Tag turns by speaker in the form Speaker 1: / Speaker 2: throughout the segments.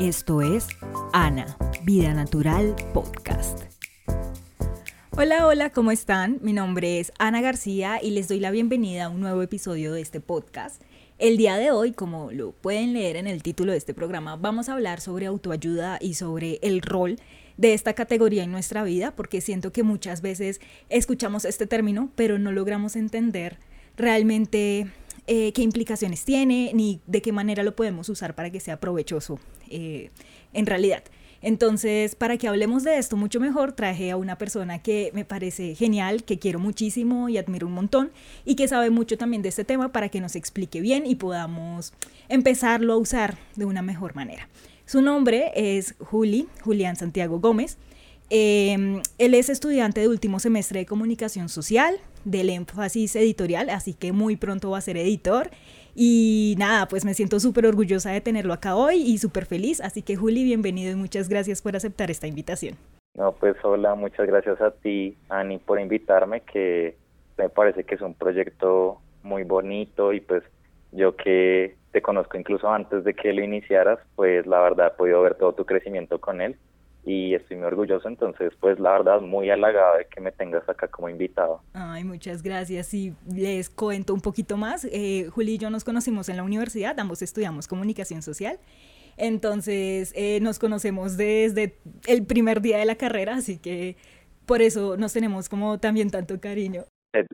Speaker 1: Esto es Ana, Vida Natural Podcast. Hola, hola, ¿cómo están? Mi nombre es Ana García y les doy la bienvenida a un nuevo episodio de este podcast. El día de hoy, como lo pueden leer en el título de este programa, vamos a hablar sobre autoayuda y sobre el rol de esta categoría en nuestra vida, porque siento que muchas veces escuchamos este término, pero no logramos entender realmente eh, qué implicaciones tiene, ni de qué manera lo podemos usar para que sea provechoso eh, en realidad. Entonces, para que hablemos de esto mucho mejor, traje a una persona que me parece genial, que quiero muchísimo y admiro un montón, y que sabe mucho también de este tema para que nos explique bien y podamos empezarlo a usar de una mejor manera. Su nombre es Juli, Julián Santiago Gómez. Em, él es estudiante de último semestre de comunicación social, del énfasis editorial, así que muy pronto va a ser editor. Y nada, pues me siento súper orgullosa de tenerlo acá hoy y súper feliz. Así que Juli, bienvenido y muchas gracias por aceptar esta invitación.
Speaker 2: No, pues hola, muchas gracias a ti, Ani, por invitarme, que me parece que es un proyecto muy bonito y pues yo que te conozco incluso antes de que lo iniciaras, pues la verdad he podido ver todo tu crecimiento con él y estoy muy orgulloso, entonces pues la verdad muy halagado de que me tengas acá como invitado.
Speaker 1: Ay, muchas gracias y les cuento un poquito más. Eh, Juli y yo nos conocimos en la universidad, ambos estudiamos comunicación social. Entonces eh, nos conocemos desde el primer día de la carrera, así que por eso nos tenemos como también tanto cariño.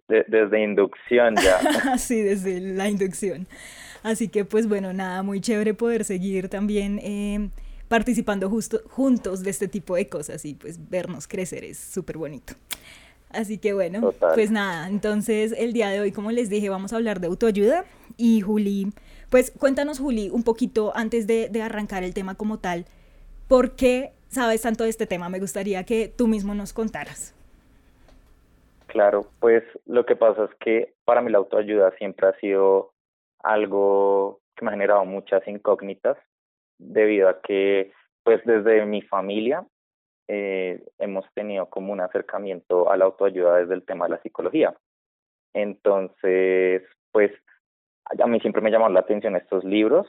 Speaker 2: desde inducción ya.
Speaker 1: sí, desde la inducción. Así que pues bueno, nada, muy chévere poder seguir también. Eh, participando justo, juntos de este tipo de cosas y pues vernos crecer es súper bonito. Así que bueno, pues nada, entonces el día de hoy, como les dije, vamos a hablar de autoayuda y Juli, pues cuéntanos Juli un poquito antes de, de arrancar el tema como tal, ¿por qué sabes tanto de este tema? Me gustaría que tú mismo nos contaras.
Speaker 2: Claro, pues lo que pasa es que para mí la autoayuda siempre ha sido algo que me ha generado muchas incógnitas debido a que pues desde mi familia eh, hemos tenido como un acercamiento a la autoayuda desde el tema de la psicología. Entonces, pues a mí siempre me llamaron la atención estos libros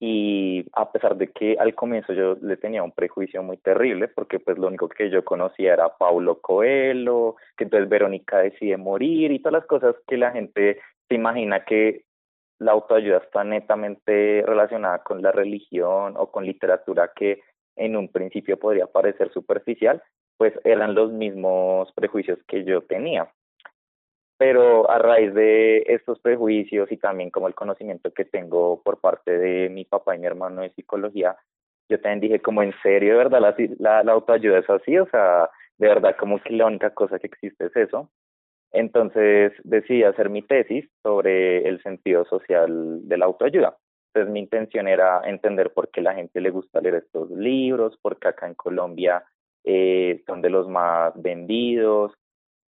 Speaker 2: y a pesar de que al comienzo yo le tenía un prejuicio muy terrible porque pues lo único que yo conocía era Paulo Coelho, que entonces Verónica decide morir y todas las cosas que la gente se imagina que la autoayuda está netamente relacionada con la religión o con literatura que en un principio podría parecer superficial, pues eran los mismos prejuicios que yo tenía. Pero a raíz de estos prejuicios y también como el conocimiento que tengo por parte de mi papá y mi hermano de psicología, yo también dije como en serio, de verdad, la, la, autoayuda es así, o sea, de verdad como que la única cosa que existe es eso. Entonces decidí hacer mi tesis sobre el sentido social de la autoayuda. Entonces mi intención era entender por qué la gente le gusta leer estos libros, porque acá en Colombia eh, son de los más vendidos,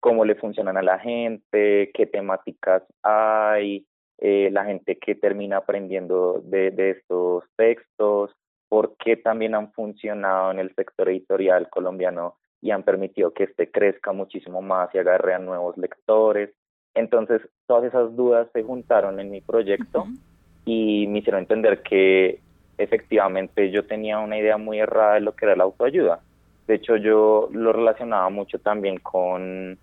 Speaker 2: cómo le funcionan a la gente, qué temáticas hay, eh, la gente que termina aprendiendo de, de estos textos, por qué también han funcionado en el sector editorial colombiano y han permitido que este crezca muchísimo más y agarre a nuevos lectores. Entonces, todas esas dudas se juntaron en mi proyecto y me hicieron entender que efectivamente yo tenía una idea muy errada de lo que era la autoayuda. De hecho, yo lo relacionaba mucho también con,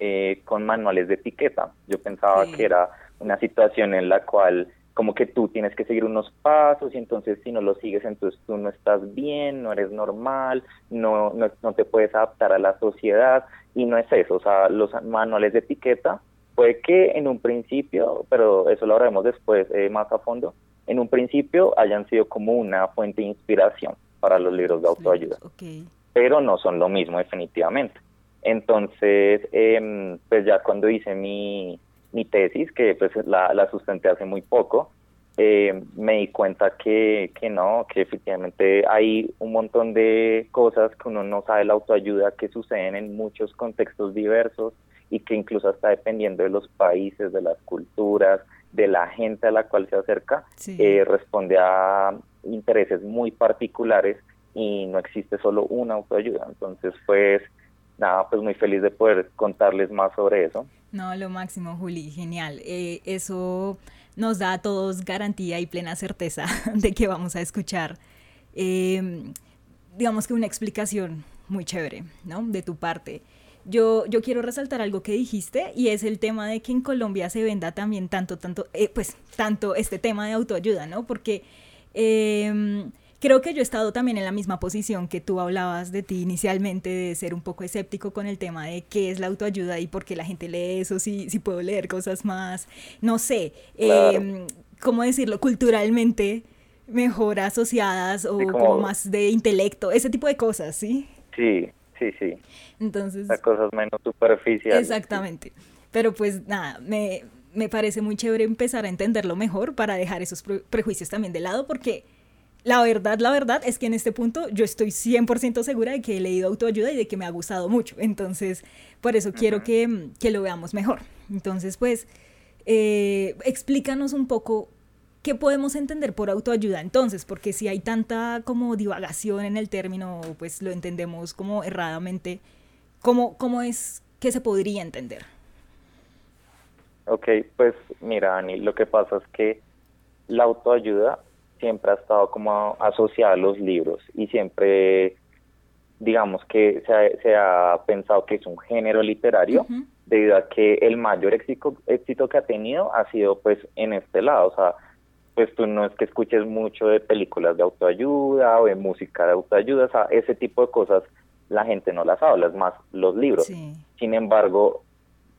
Speaker 2: eh, con manuales de etiqueta. Yo pensaba que era una situación en la cual como que tú tienes que seguir unos pasos y entonces si no los sigues entonces tú no estás bien, no eres normal, no, no, te puedes adaptar a la sociedad y no es eso, o sea, los manuales de etiqueta puede que en un principio, pero eso lo haremos después eh, más a fondo, en un principio hayan sido como una fuente de inspiración para los libros de autoayuda, pero no son lo mismo definitivamente. Entonces, eh, pues ya cuando hice mi, mi tesis, que pues la, la sustenté hace muy poco, eh, me di cuenta que, que no, que efectivamente hay un montón de cosas que uno no sabe la autoayuda que suceden en muchos contextos diversos y que incluso hasta dependiendo de los países, de las culturas, de la gente a la cual se acerca, eh, responde a intereses muy particulares y no existe solo una autoayuda. Entonces, pues, nada, pues muy feliz de poder contarles más sobre eso.
Speaker 1: No, lo máximo, Juli, genial. Eh, eso nos da a todos garantía y plena certeza de que vamos a escuchar em, digamos que una explicación muy chévere, ¿no? De tu parte. Yo, yo quiero resaltar algo que dijiste y es el tema de que en Colombia se venda también tanto, tanto, eh, pues tanto este tema de autoayuda, ¿no? Porque em, creo que yo he estado también en la misma posición que tú hablabas de ti inicialmente, de ser un poco escéptico con el tema de qué es la autoayuda y por qué la gente lee eso, si, si puedo leer cosas más, no sé, em, ¿cómo decirlo? Culturalmente mejor asociadas o como... más de intelecto, ese tipo de cosas, ¿sí?
Speaker 2: Sí, sí, sí.
Speaker 1: Entonces...
Speaker 2: Las cosas menos superficiales.
Speaker 1: Exactamente. Pero pues nada, me, me parece muy chévere empezar a entenderlo mejor para dejar esos prejuicios también de lado porque la verdad, la verdad es que en este punto yo estoy 100% segura de que he leído autoayuda y de que me ha gustado mucho. Entonces, por eso quiero que, que, lo veamos mejor. Entonces, pues, eh, explícanos un poco qué podemos entender por autoayuda entonces, porque si hay tanta como divagación en el término, pues lo entendemos como erradamente, ¿cómo, cómo es que se podría entender?
Speaker 2: Ok, pues mira, Ani, lo que pasa es que la autoayuda siempre ha estado como asociada a los libros y siempre, digamos que se ha, pensado que es un género literario debido a que el mayor éxito, éxito que ha tenido ha sido pues en este lado, o sea, pues tú no es que escuches mucho de películas de autoayuda o de música de autoayuda, o sea, ese tipo de cosas la gente no las habla, es más los libros. Sin embargo,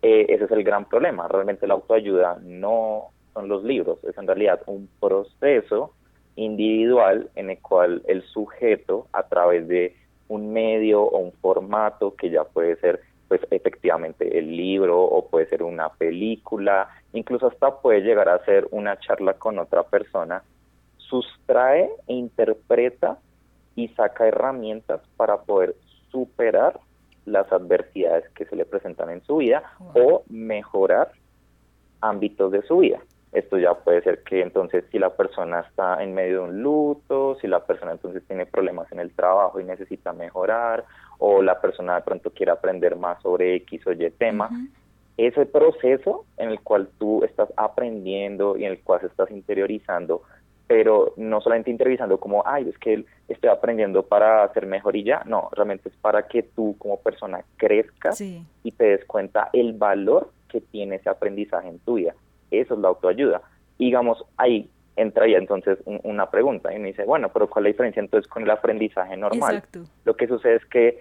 Speaker 2: eh, ese es el gran problema, realmente la autoayuda no son los libros, es en realidad un proceso individual en el cual el sujeto a través de un medio o un formato que ya puede ser pues efectivamente el libro o puede ser una película, incluso hasta puede llegar a ser una charla con otra persona, sustrae e interpreta y saca herramientas para poder superar las adversidades que se le presentan en su vida o mejorar ámbitos de su vida. Esto ya puede ser que entonces si la persona está en medio de un luto, si la persona entonces tiene problemas en el trabajo y necesita mejorar, o la persona de pronto quiere aprender más sobre X o Y tema, ese proceso en el cual tú estás aprendiendo y en el cual se estás interiorizando, pero no solamente interiorizando como, ay, es que estoy aprendiendo para ser mejor y ya, no, realmente es para que tú como persona crezcas y te des cuenta el valor que tiene ese aprendizaje en tu vida eso es la autoayuda. digamos, ahí entraría entonces una pregunta y me dice, bueno, pero ¿cuál es la diferencia entonces con el aprendizaje normal? Lo que sucede es que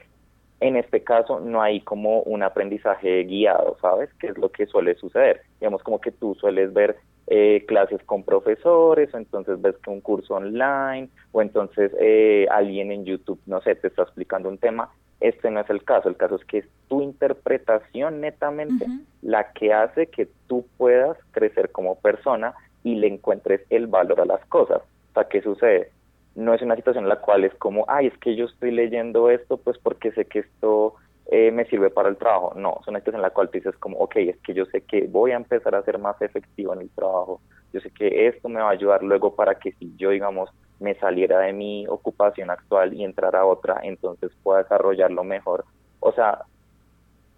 Speaker 2: en este caso no hay como un aprendizaje guiado, ¿sabes? Que es lo que suele suceder. Digamos como que tú sueles ver eh, clases con profesores o entonces ves que un curso online o entonces eh, alguien en YouTube, no sé, te está explicando un tema este no es el caso, el caso es que es tu interpretación netamente la que hace que tú puedas crecer como persona y le encuentres el valor a las cosas. O sea, ¿qué sucede? No es una situación en la cual es como, ay, es que yo estoy leyendo esto pues porque sé que esto eh, me sirve para el trabajo. No, es una situación en la cual tú dices como, ok, es que yo sé que voy a empezar a ser más efectivo en el trabajo. Yo sé que esto me va a ayudar luego para que si yo, digamos, me saliera de mi ocupación actual y entrara a otra, entonces pueda desarrollarlo mejor. O sea,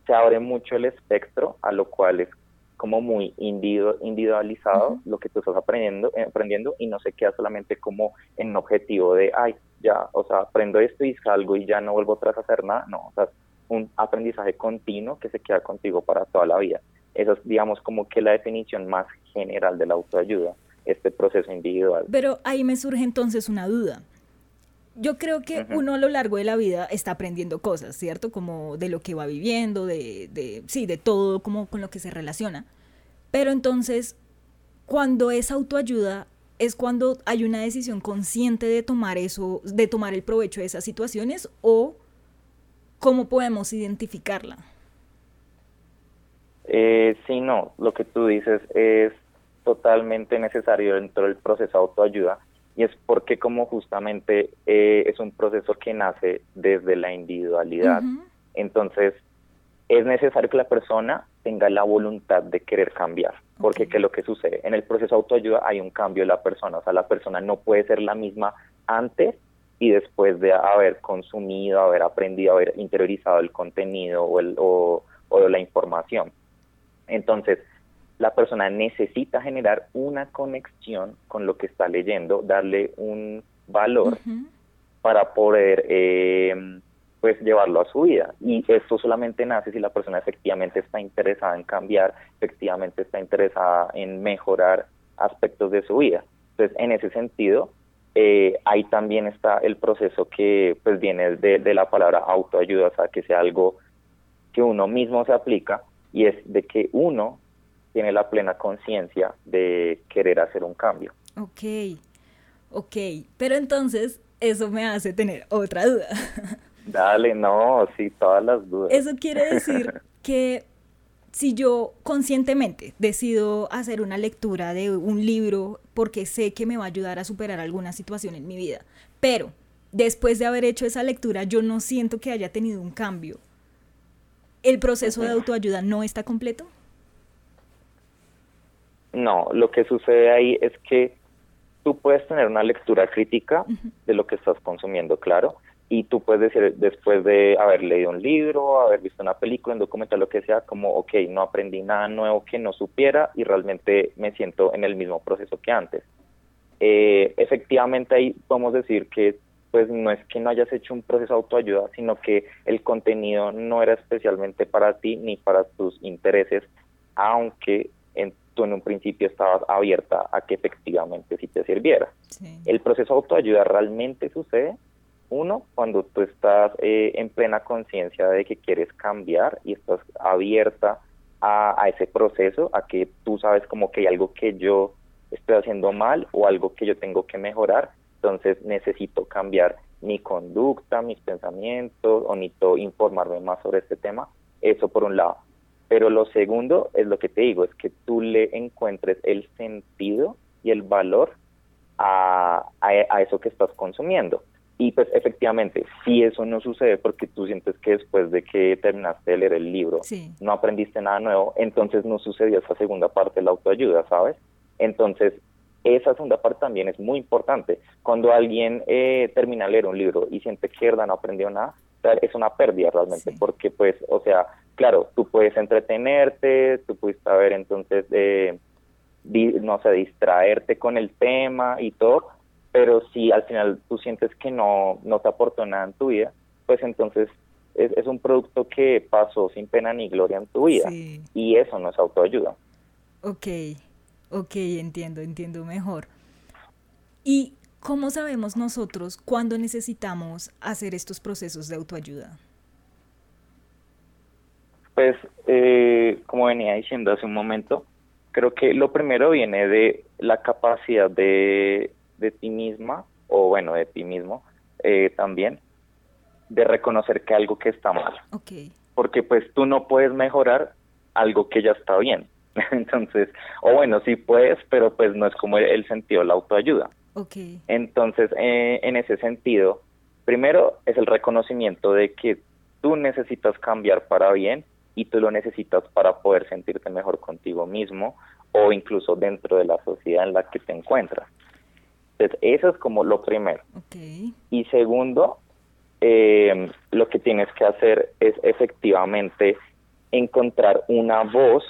Speaker 2: se abre mucho el espectro, a lo cual es como muy individualizado lo que tú estás aprendiendo, eh, aprendiendo y no se queda solamente como en un objetivo de, ay, ya, o sea, aprendo esto y salgo y ya no vuelvo atrás a hacer nada. No, o sea, un aprendizaje continuo que se queda contigo para toda la vida. Esa es, digamos, como que la definición más general de la autoayuda este proceso individual.
Speaker 1: Pero ahí me surge entonces una duda. Yo creo que uno a lo largo de la vida está aprendiendo cosas, ¿cierto? Como de lo que va viviendo, de, de, sí, de todo, como con lo que se relaciona. Pero entonces, cuando es autoayuda, es cuando hay una decisión consciente de tomar eso, de tomar el provecho de esas situaciones o cómo podemos identificarla.
Speaker 2: Eh, sí, no, lo que tú dices es totalmente necesario dentro del proceso de autoayuda y es porque como justamente eh, es un proceso que nace desde la individualidad, entonces es necesario que la persona tenga la voluntad de querer cambiar, porque ¿qué es lo que sucede? En el proceso de autoayuda hay un cambio de la persona, o sea, la persona no puede ser la misma antes y después de haber consumido, haber aprendido, haber interiorizado el contenido o, el, o, o la información. Entonces, la persona necesita generar una conexión con lo que está leyendo, darle un valor para poder eh, pues llevarlo a su vida. Y esto solamente nace si la persona efectivamente está interesada en cambiar, efectivamente está interesada en mejorar aspectos de su vida. Entonces, en ese sentido, eh, ahí también está el proceso que pues viene de, de la palabra autoayuda, o sea, que sea algo que uno mismo se aplica y es de que uno tiene la plena conciencia de querer hacer un cambio.
Speaker 1: Ok, ok, pero entonces eso me hace tener otra duda.
Speaker 2: Dale, no, sí, todas las dudas.
Speaker 1: Eso quiere decir que si yo conscientemente decido hacer una lectura de un libro porque sé que me va a ayudar a superar alguna situación en mi vida, pero después de haber hecho esa lectura yo no siento que haya tenido un cambio, ¿el proceso de autoayuda no está completo?
Speaker 2: No, lo que sucede ahí es que tú puedes tener una lectura crítica de lo que estás consumiendo, claro, y tú puedes decir, después de haber leído un libro, haber visto una película, un documental, lo que sea, como, ok, no aprendí nada nuevo que no supiera y realmente me siento en el mismo proceso que antes. Eh, efectivamente ahí podemos decir que pues no es que no hayas hecho un proceso de autoayuda, sino que el contenido no era especialmente para ti ni para tus intereses, aunque en, tú en un principio estabas abierta a que efectivamente sí te sirviera. El proceso de autoayuda realmente sucede, uno, cuando tú estás eh, en plena conciencia de que quieres cambiar y estás abierta a, a ese proceso, a que tú sabes como que hay algo que yo estoy haciendo mal o algo que yo tengo que mejorar entonces necesito cambiar mi conducta, mis pensamientos, o necesito informarme más sobre este tema, eso por un lado. Pero lo segundo es lo que te digo, es que tú le encuentres el sentido y el valor a, a, eso que estás consumiendo. Y pues efectivamente, si eso no sucede porque tú sientes que después de que terminaste de leer el libro no aprendiste nada nuevo, entonces no sucedió esa segunda parte de la autoayuda, ¿sabes? Entonces esa segunda parte también es muy importante. Cuando alguien eh, termina de leer un libro y siente que verdad no aprendió nada, es una pérdida realmente, porque pues, o sea, claro, tú puedes entretenerte, tú puedes saber entonces, eh, no sé, distraerte con el tema y todo, pero si al final tú sientes que no, no te aportó nada en tu vida, pues entonces es, es un producto que pasó sin pena ni gloria en tu vida y eso no es autoayuda.
Speaker 1: Ok, Ok, entiendo, entiendo mejor. ¿Y cómo sabemos nosotros cuándo necesitamos hacer estos procesos de autoayuda?
Speaker 2: Pues, eh, como venía diciendo hace un momento, creo que lo primero viene de la capacidad de, de ti misma, o bueno, de ti mismo eh, también, de reconocer que algo que está mal.
Speaker 1: Okay.
Speaker 2: Porque pues tú no puedes mejorar algo que ya está bien. Entonces, o bueno, sí puedes, pero pues no es como el, sentido de la autoayuda.
Speaker 1: Okay.
Speaker 2: Entonces, eh, en ese sentido, primero es el reconocimiento de que tú necesitas cambiar para bien y tú lo necesitas para poder sentirte mejor contigo mismo o incluso dentro de la sociedad en la que te encuentras. Entonces, eso es como lo primero.
Speaker 1: Okay.
Speaker 2: Y segundo, eh, lo que tienes que hacer es efectivamente encontrar una voz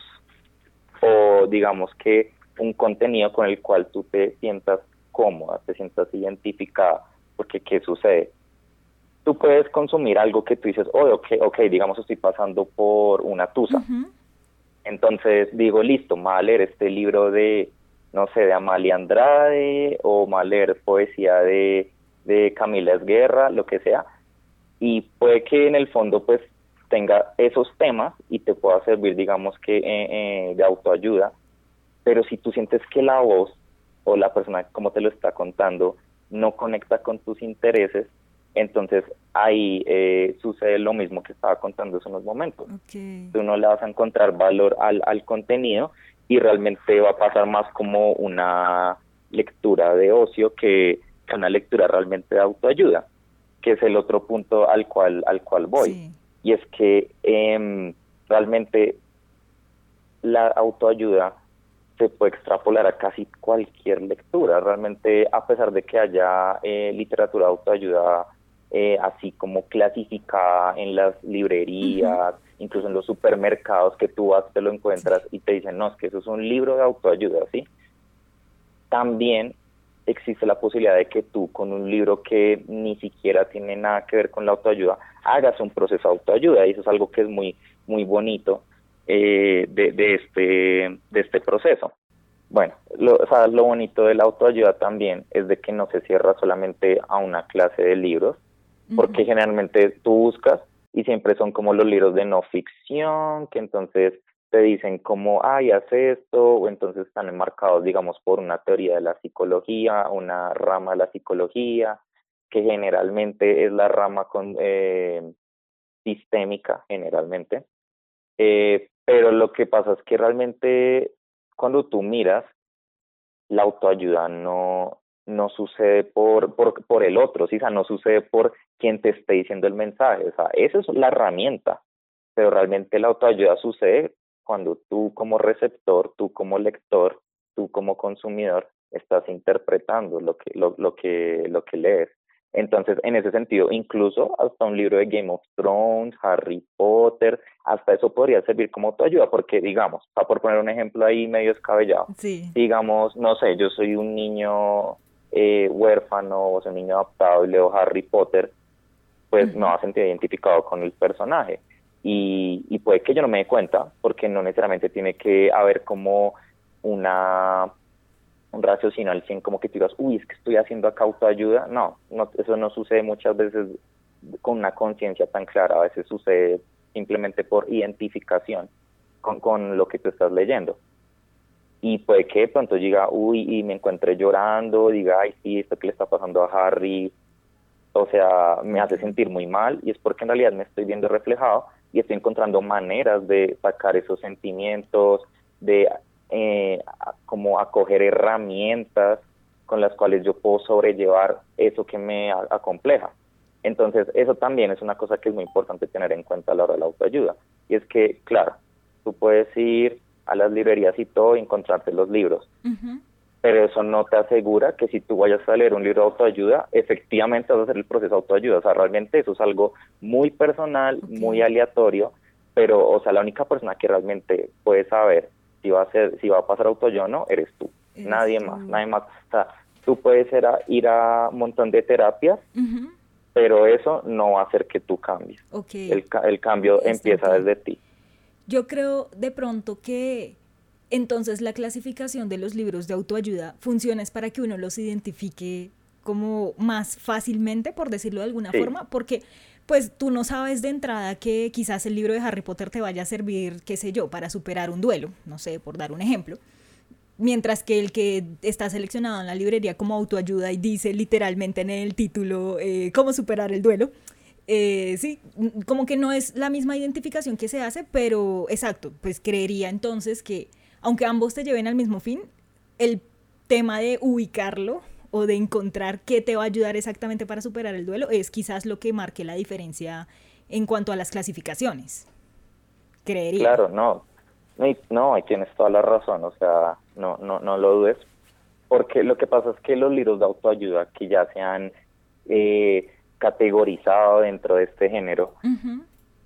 Speaker 2: o digamos que un contenido con el cual tú te sientas cómoda, te sientas identificada, porque ¿qué sucede? Tú puedes consumir algo que tú dices, oh, ok, ok, digamos estoy pasando por una tusa. Entonces digo, listo, me a leer este libro de, no sé, de Amalia Andrade, o me a leer poesía de, de Camila Esguerra, lo que sea. Y puede que en el fondo, pues, tenga esos temas y te pueda servir, digamos que, eh, eh, de autoayuda, pero si tú sientes que la voz o la persona como te lo está contando no conecta con tus intereses, entonces ahí eh, sucede lo mismo que estaba contando hace unos momentos. Tú no le vas a encontrar valor al, al contenido y realmente va a pasar más como una lectura de ocio que, una lectura realmente de autoayuda, que es el otro punto al cual, al cual voy y es que em, realmente la autoayuda se puede extrapolar a casi cualquier lectura. Realmente, a pesar de que haya eh, literatura de autoayuda eh, así como clasificada en las librerías, incluso en los supermercados que tú vas, te lo encuentras y te dicen, no, es que eso es un libro de autoayuda, ¿sí? También existe la posibilidad de que tú con un libro que ni siquiera tiene nada que ver con la autoayuda hagas un proceso de autoayuda y eso es algo que es muy muy bonito eh, de, de, este de este proceso. Bueno lo, o sea, lo bonito de la autoayuda también es de que no se cierra solamente a una clase de libros porque generalmente tú buscas y siempre son como los libros de no ficción que entonces te dicen como, ay, hace esto, o entonces están enmarcados, digamos, por una teoría de la psicología, una rama de la psicología, que generalmente es la rama con, eh, sistémica, generalmente. Eh, pero lo que pasa es que realmente cuando tú miras, la autoayuda no, no sucede por, por, por el otro, ¿sí? o sea, no sucede por quien te esté diciendo el mensaje, o sea, esa es la herramienta, pero realmente la autoayuda sucede cuando tú como receptor, tú como lector, tú como consumidor estás interpretando lo que, lo, lo que, lo que lees. Entonces, en ese sentido, incluso hasta un libro de Game of Thrones, Harry Potter, hasta eso podría servir como autoayuda, porque digamos, para por poner un ejemplo ahí medio escabellado,
Speaker 1: sí.
Speaker 2: digamos, no sé, yo soy un niño eh, huérfano o soy un niño adoptado y leo Harry Potter, pues no me va a sentir identificado con el personaje y, y puede que yo no me dé cuenta porque no necesariamente tiene que haber como una un raciocinio al 100 como que tú digas, uy, es que estoy haciendo acá autoayuda. No, no eso no sucede muchas veces con una conciencia tan clara, a veces sucede simplemente por identificación con, con lo que tú estás leyendo. Y puede que de pronto diga, uy, y me encuentre llorando, diga, ay, sí, esto que le está pasando a Harry, o sea, me hace sentir muy mal, y es porque en realidad me estoy viendo reflejado y estoy encontrando maneras de sacar esos sentimientos, de eh, como acoger herramientas con las cuales yo puedo sobrellevar eso que me acompleja. Entonces, eso también es una cosa que es muy importante tener en cuenta a la hora de la autoayuda. Y es que, claro, tú puedes ir a las librerías y todo y encontrarte los libros pero eso no te asegura que si tú vayas a leer un libro de autoayuda, efectivamente vas a hacer el proceso de autoayuda. O sea, realmente eso es algo muy personal, muy aleatorio, pero, o sea, la única persona que realmente puede saber si va a ser, si va a pasar autoayuda o no, eres tú. nadie más, nadie más. O sea, tú puedes ir a, un montón de terapias, pero eso no va a hacer que tú cambies. El, el cambio empieza desde ti.
Speaker 1: Yo creo de pronto que entonces la clasificación de los libros de autoayuda funciona es para que uno los identifique como más fácilmente, por decirlo de alguna forma, porque pues tú no sabes de entrada que quizás el libro de Harry Potter te vaya a servir, qué sé yo, para superar un duelo, no sé, por dar un ejemplo. Mientras que el que está seleccionado en la librería como autoayuda y dice literalmente en el título eh, cómo superar el duelo, eh, sí, como que no es la misma identificación que se hace, pero exacto, pues creería entonces que aunque ambos te lleven al mismo fin, el tema de ubicarlo o de encontrar qué te va a ayudar exactamente para superar el duelo es quizás lo que marque la diferencia en cuanto a las clasificaciones. Creería.
Speaker 2: Claro, no. No, ahí tienes toda la razón, o sea, no, no, no lo dudes, porque lo que pasa es que los libros de autoayuda que ya se han eh, categorizado dentro de este género,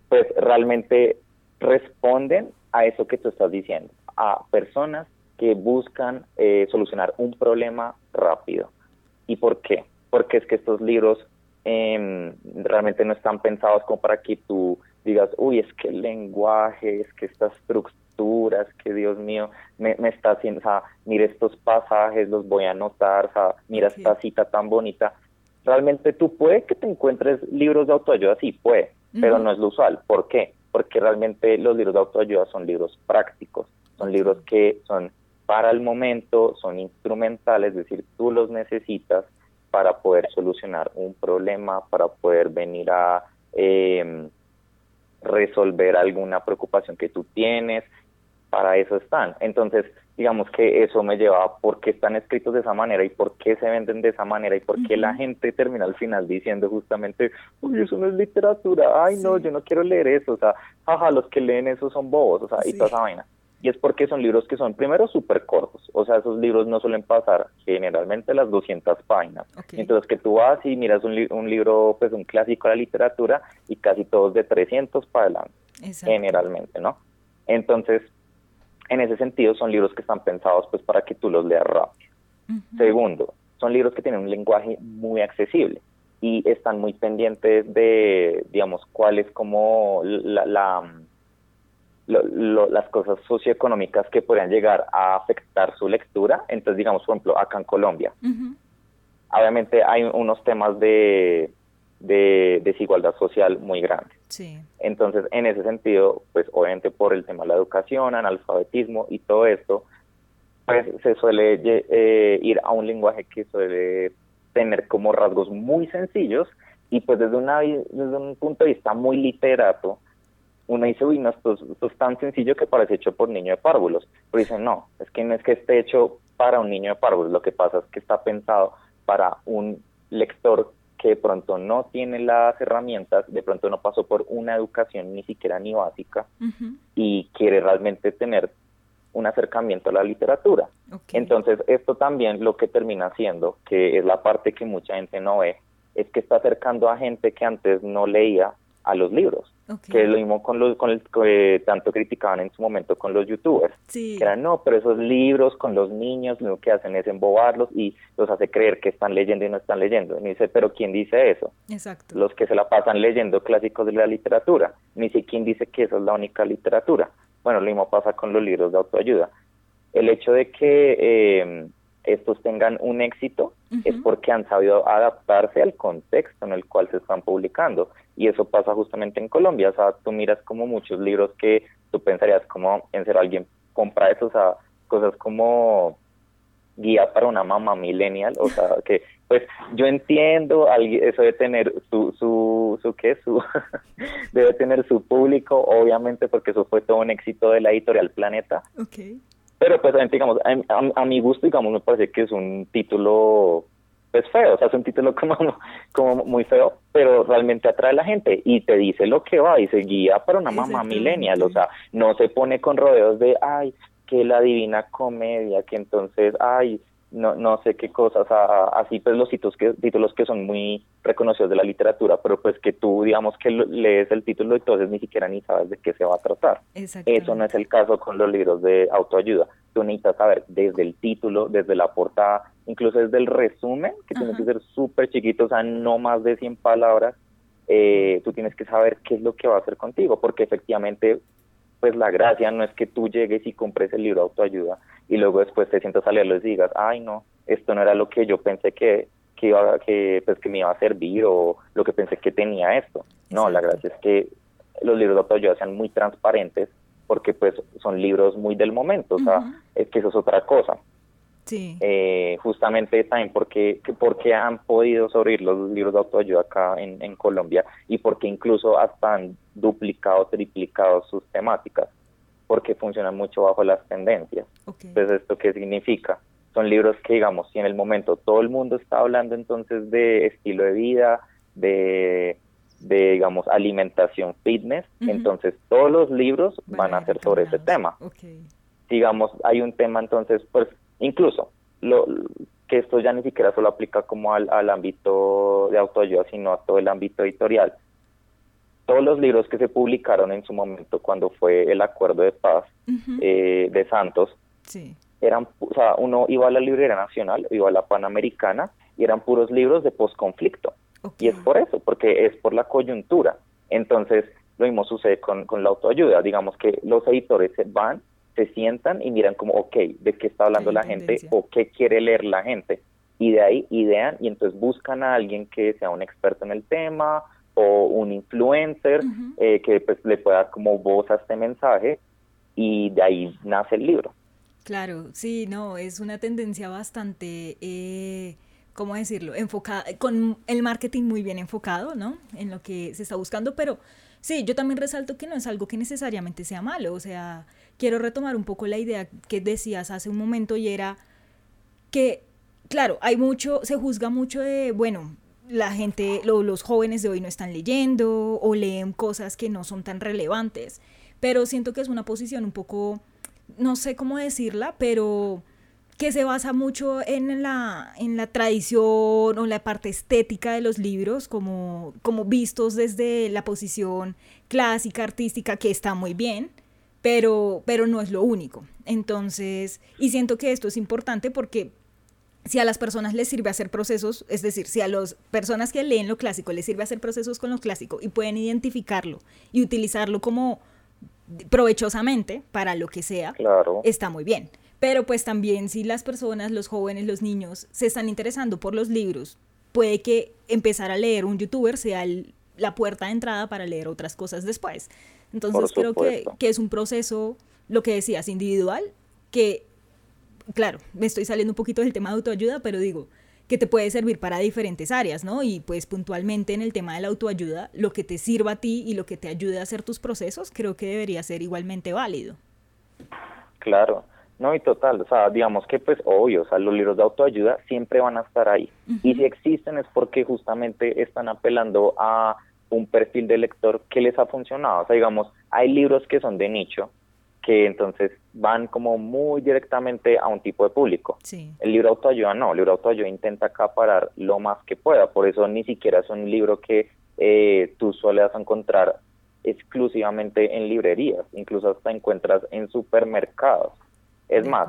Speaker 2: pues realmente responden a eso que tú estás diciendo a personas que buscan eh, solucionar un problema rápido. ¿Y por qué? Porque es que estos libros eh, realmente no están pensados como para que tú digas, uy, es que el lenguaje, es que estas estructuras, que Dios mío, me, me está haciendo, o sea, mira estos pasajes, los voy a anotar, o sea, mira esta cita tan bonita. Realmente tú puedes que te encuentres libros de autoayuda, sí, puede, pero no es lo usual. ¿Por qué? Porque realmente los libros de autoayuda son libros prácticos son libros que son para el momento, son instrumentales, es decir, tú los necesitas para poder solucionar un problema, para poder venir a em, resolver alguna preocupación que tú tienes, para eso están. Entonces, digamos que eso me lleva a por qué están escritos de esa manera y por qué se venden de esa manera y por qué la gente termina al final diciendo justamente, uy, eso no es literatura, ay, no, yo no quiero leer eso, o sea, jaja, los que leen eso son bobos, o sea, y toda esa vaina. Y es porque son libros que son primero súper cortos, o sea, esos libros no suelen pasar generalmente las 200 páginas. Entonces que tú vas y miras un, un, libro, pues un clásico de la literatura y casi todos de 300 para adelante, generalmente, ¿no? Entonces, en ese sentido son libros que están pensados pues para que tú los leas rápido. Segundo, son libros que tienen un lenguaje muy accesible y están muy pendientes de, digamos, cuál es como la, las cosas socioeconómicas que podrían llegar a afectar su lectura. Entonces, digamos, por ejemplo, acá en Colombia, obviamente hay unos temas de, de desigualdad social muy grandes. Sí. Entonces, en ese sentido, pues obviamente por el tema de la educación, analfabetismo y todo esto, pues se suele eh, ir a un lenguaje que suele tener como rasgos muy sencillos y pues desde, una, desde un punto de vista muy literato, uno dice, uy, no, esto, es tan sencillo que parece hecho por niño de párvulos. Pero dicen, no, es que no es que esté hecho para un niño de párvulos, lo que pasa es que está pensado para un lector que de pronto no tiene las herramientas, de pronto no pasó por una educación ni siquiera ni básica y quiere realmente tener un acercamiento a la literatura. Entonces, esto también lo que termina haciendo, que es la parte que mucha gente no ve, es que está acercando a gente que antes no leía a los libros. Que es lo mismo con los con el que tanto criticaban en su momento con los youtubers. Que eran, no, pero esos libros con los niños lo que hacen es embobarlos y los hace creer que están leyendo y no están leyendo. Y dice, pero ¿quién dice eso? Exacto. Los que se la pasan leyendo clásicos de la literatura. Ni siquiera quién dice que eso es la única literatura. Bueno, lo mismo pasa con los libros de autoayuda. El hecho de que eh, estos tengan un éxito es porque han sabido adaptarse al contexto en el cual se están publicando. Y eso pasa justamente en Colombia. O sea, tú miras como muchos libros que tú pensarías como en ser alguien compra eso, o sea, cosas como guía para una mamá millennial, o sea, que pues yo entiendo eso de tener su su su qué su debe tener su público obviamente porque eso fue todo un éxito de la editorial Planeta okay. pero pues digamos a, mi gusto digamos me parece que es un título pues feo o sea es un título como como muy feo pero realmente atrae a la gente y te dice lo que va y se guía para una mamá millennial o sea no se pone con rodeos de ay que la divina comedia que entonces ay no, no sé qué cosas, así pues los títulos que, títulos que son muy reconocidos de la literatura, pero pues que tú digamos que lees el título y entonces ni siquiera ni sabes de qué se va a tratar. Eso no es el caso con los libros de autoayuda. Tú necesitas saber desde el título, desde la portada, incluso desde el resumen, que tiene que ser súper chiquito, o sea, no más de 100 palabras, eh, tú tienes que saber qué es lo que va a hacer contigo, porque efectivamente pues la gracia no es que tú llegues y compres el libro de autoayuda y luego después te sientas a leerlo y digas, ay no, esto no era lo que yo pensé que, que, iba, que, pues, que me iba a servir o lo que pensé que tenía esto. No, la gracia es que los libros de autoayuda sean muy transparentes porque pues son libros muy del momento, o sea, es que eso es otra cosa. Sí. Eh, justamente también porque, porque han podido sobrevivir los libros de autoayuda acá en, en Colombia y porque incluso hasta han duplicado, triplicado sus temáticas, porque funcionan mucho bajo las tendencias. Entonces, ¿esto qué significa? Son libros que, digamos, si en el momento todo el mundo está hablando entonces de estilo de vida, de, de digamos, alimentación fitness, entonces todos los libros van, a ser sobre ese tema. Digamos, hay un tema entonces, pues incluso lo, que esto ya ni siquiera solo aplica como al, al ámbito de autoayuda, sino a todo el ámbito editorial. Todos los libros que se publicaron en su momento cuando fue el acuerdo de paz eh, de Santos, eran, o sea, uno iba a la librería nacional, iba a la panamericana y eran puros libros de posconflicto. Y es por eso, porque es por la coyuntura. Entonces, lo mismo sucede con, con la autoayuda. Digamos que los editores van se sientan y miran como, ok, ¿de qué está hablando la gente o qué quiere leer la gente? Y de ahí idean y entonces buscan a alguien que sea un experto en el tema o un influencer eh, que pues, le pueda dar como voz a este mensaje y de ahí nace el libro.
Speaker 1: Claro, sí, no, es una tendencia bastante, eh, ¿cómo decirlo? Enfocada, con el marketing muy bien enfocado, ¿no? En lo que se está buscando, pero sí, yo también resalto que no es algo que necesariamente sea malo, o sea, quiero retomar un poco la idea que decías hace un momento y era que, claro, hay mucho, se juzga mucho de, bueno, la gente, los jóvenes de hoy no están leyendo o leen cosas que no son tan relevantes, pero siento que es una posición un poco, no sé cómo decirla, pero que se basa mucho en la, en la tradición o la parte estética de los libros, como, como vistos desde la posición clásica, artística, que está muy bien, pero, pero no es lo único. Entonces, y siento que esto es importante porque si a las personas les sirve hacer procesos, es decir, si a las personas que leen lo clásico les sirve hacer procesos con lo clásico y pueden identificarlo y utilizarlo como provechosamente para lo que sea,
Speaker 2: claro.
Speaker 1: está muy bien. Pero pues también si las personas, los jóvenes, los niños, se están interesando por los libros, puede que empezar a leer un youtuber sea la puerta de entrada para leer otras cosas después. Entonces creo que, que es un proceso, lo que decías, individual, que claro, me estoy saliendo un poquito del tema de autoayuda, pero digo, que te puede servir para diferentes áreas, ¿no? Y pues puntualmente en el tema de la autoayuda, lo que te sirva a ti y lo que te ayude a hacer tus procesos, creo que debería ser igualmente válido.
Speaker 2: Claro, no, y total, o sea, digamos que pues obvio, o sea, los libros de autoayuda siempre van a estar ahí. Y si existen es porque justamente están apelando a un perfil de lector que les ha funcionado. O sea, digamos, hay libros que son de nicho, que entonces van como muy directamente a un tipo de público. El libro autoayuda no, el libro autoayuda intenta acaparar lo más que pueda, por eso ni siquiera es un libro que eh, tú sueles encontrar exclusivamente en librerías, incluso hasta encuentras en supermercados. Es más,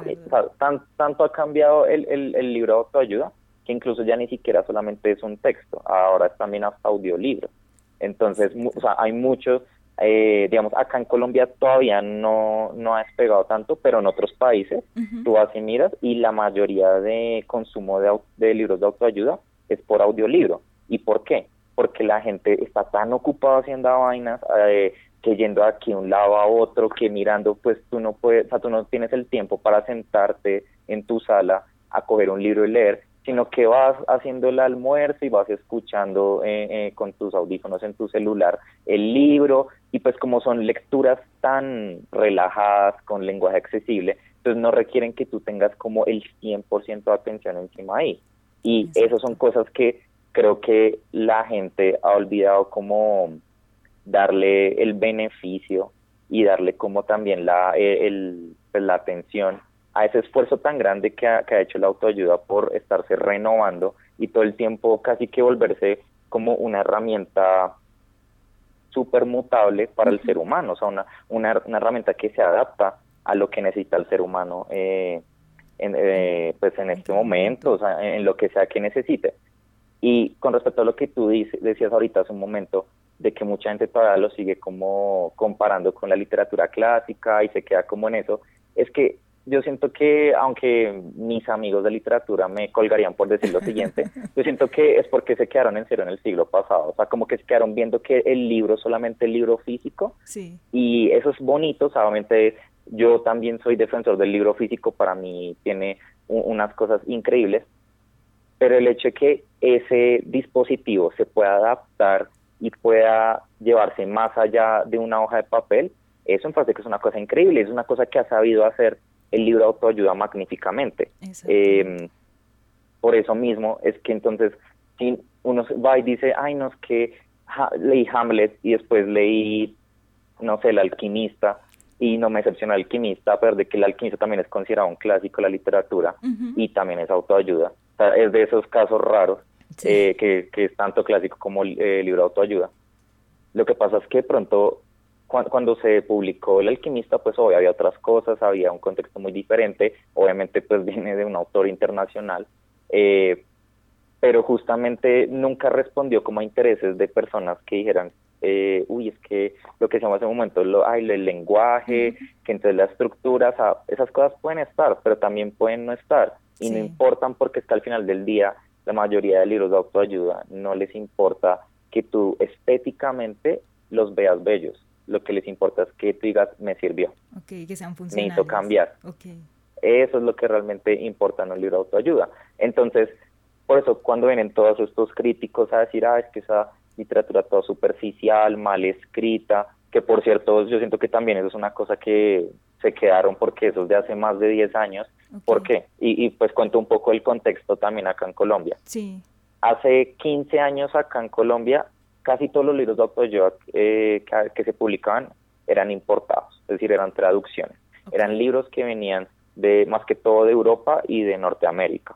Speaker 2: tanto ha cambiado el, el, el libro autoayuda que incluso ya ni siquiera solamente es un texto, ahora es también hasta audiolibro. Entonces, o sea, hay muchos eh, digamos, acá en Colombia todavía no, no ha despegado tanto, pero en otros países tú vas y miras y la mayoría de consumo de, de libros de autoayuda es por audiolibro. ¿Y por qué? Porque la gente está tan ocupada haciendo vainas, eh, que yendo aquí de un lado a otro, que mirando, pues tú no puedes, o sea, tú no tienes el tiempo para sentarte en tu sala a coger un libro y leer, sino que vas haciendo el almuerzo y vas escuchando eh, eh, con tus audífonos en tu celular el libro y pues como son lecturas tan relajadas con lenguaje accesible, pues no requieren que tú tengas como el 100% de atención encima ahí. Y esas son cosas que creo que la gente ha olvidado como darle el beneficio y darle como también la, eh, el, pues, la atención a ese esfuerzo tan grande que ha, que ha hecho la autoayuda por estarse renovando y todo el tiempo casi que volverse como una herramienta súper mutable para el ser humano, o sea, una, una, una, herramienta que se adapta a lo que necesita el ser humano eh, en, eh, pues en este momento, o sea, en lo que sea que necesite. Y con respecto a lo que tú dices, decías ahorita hace un momento, de que mucha gente todavía lo sigue como comparando con la literatura clásica y se queda como en eso, es que yo siento que, aunque mis amigos de literatura me colgarían por decir lo siguiente, yo siento que es porque se quedaron en cero en el siglo pasado, o sea, como que se quedaron viendo que el libro, solamente el libro físico,
Speaker 1: sí.
Speaker 2: y eso es bonito, obviamente yo también soy defensor del libro físico, para mí tiene unas cosas increíbles, pero el hecho de que ese dispositivo se pueda adaptar y pueda llevarse más allá de una hoja de papel, eso me parece que es una cosa increíble, es una cosa que ha sabido hacer el libro autoayuda magníficamente. Eh, por eso mismo es que entonces, si uno va y dice, ay, no, es que leí Hamlet y después leí, no sé, El alquimista, y no me decepciona El alquimista, pero de que El alquimista también es considerado un clásico de la literatura y también es autoayuda. es de esos casos raros eh, que, que, es tanto clásico como el eh, libro autoayuda. Lo que pasa es que pronto cuando, se publicó El alquimista, pues obviamente había otras cosas, había un contexto muy diferente, obviamente pues viene de un autor internacional, eh, pero justamente nunca respondió como a intereses de personas que dijeran, eh, uy, es que lo que decíamos hace un momento, lo, ay, el lenguaje, que entre las estructuras, esas cosas pueden estar, pero también pueden no estar, y no importan porque es que al final del día la mayoría de libros de autoayuda no les importa que tú estéticamente los veas bellos lo que les importa es que tú digas, me sirvió.
Speaker 1: Ok, que sean funcionales.
Speaker 2: Necesito cambiar.
Speaker 1: Okay.
Speaker 2: Eso es lo que realmente importa en un libro de autoayuda. Entonces, por eso cuando vienen todos estos críticos a decir, ah, es que esa literatura toda superficial, mal escrita, que por cierto yo siento que también eso es una cosa que se quedaron porque eso es de hace más de 10 años. ¿Por qué? Y, y pues cuento un poco el contexto también acá en Colombia.
Speaker 1: Sí.
Speaker 2: Hace 15 años acá en Colombia casi todos los libros de autoayuda eh, que, se publicaban eran importados, es decir, eran traducciones. Eran libros que venían de más que todo de Europa y de Norteamérica.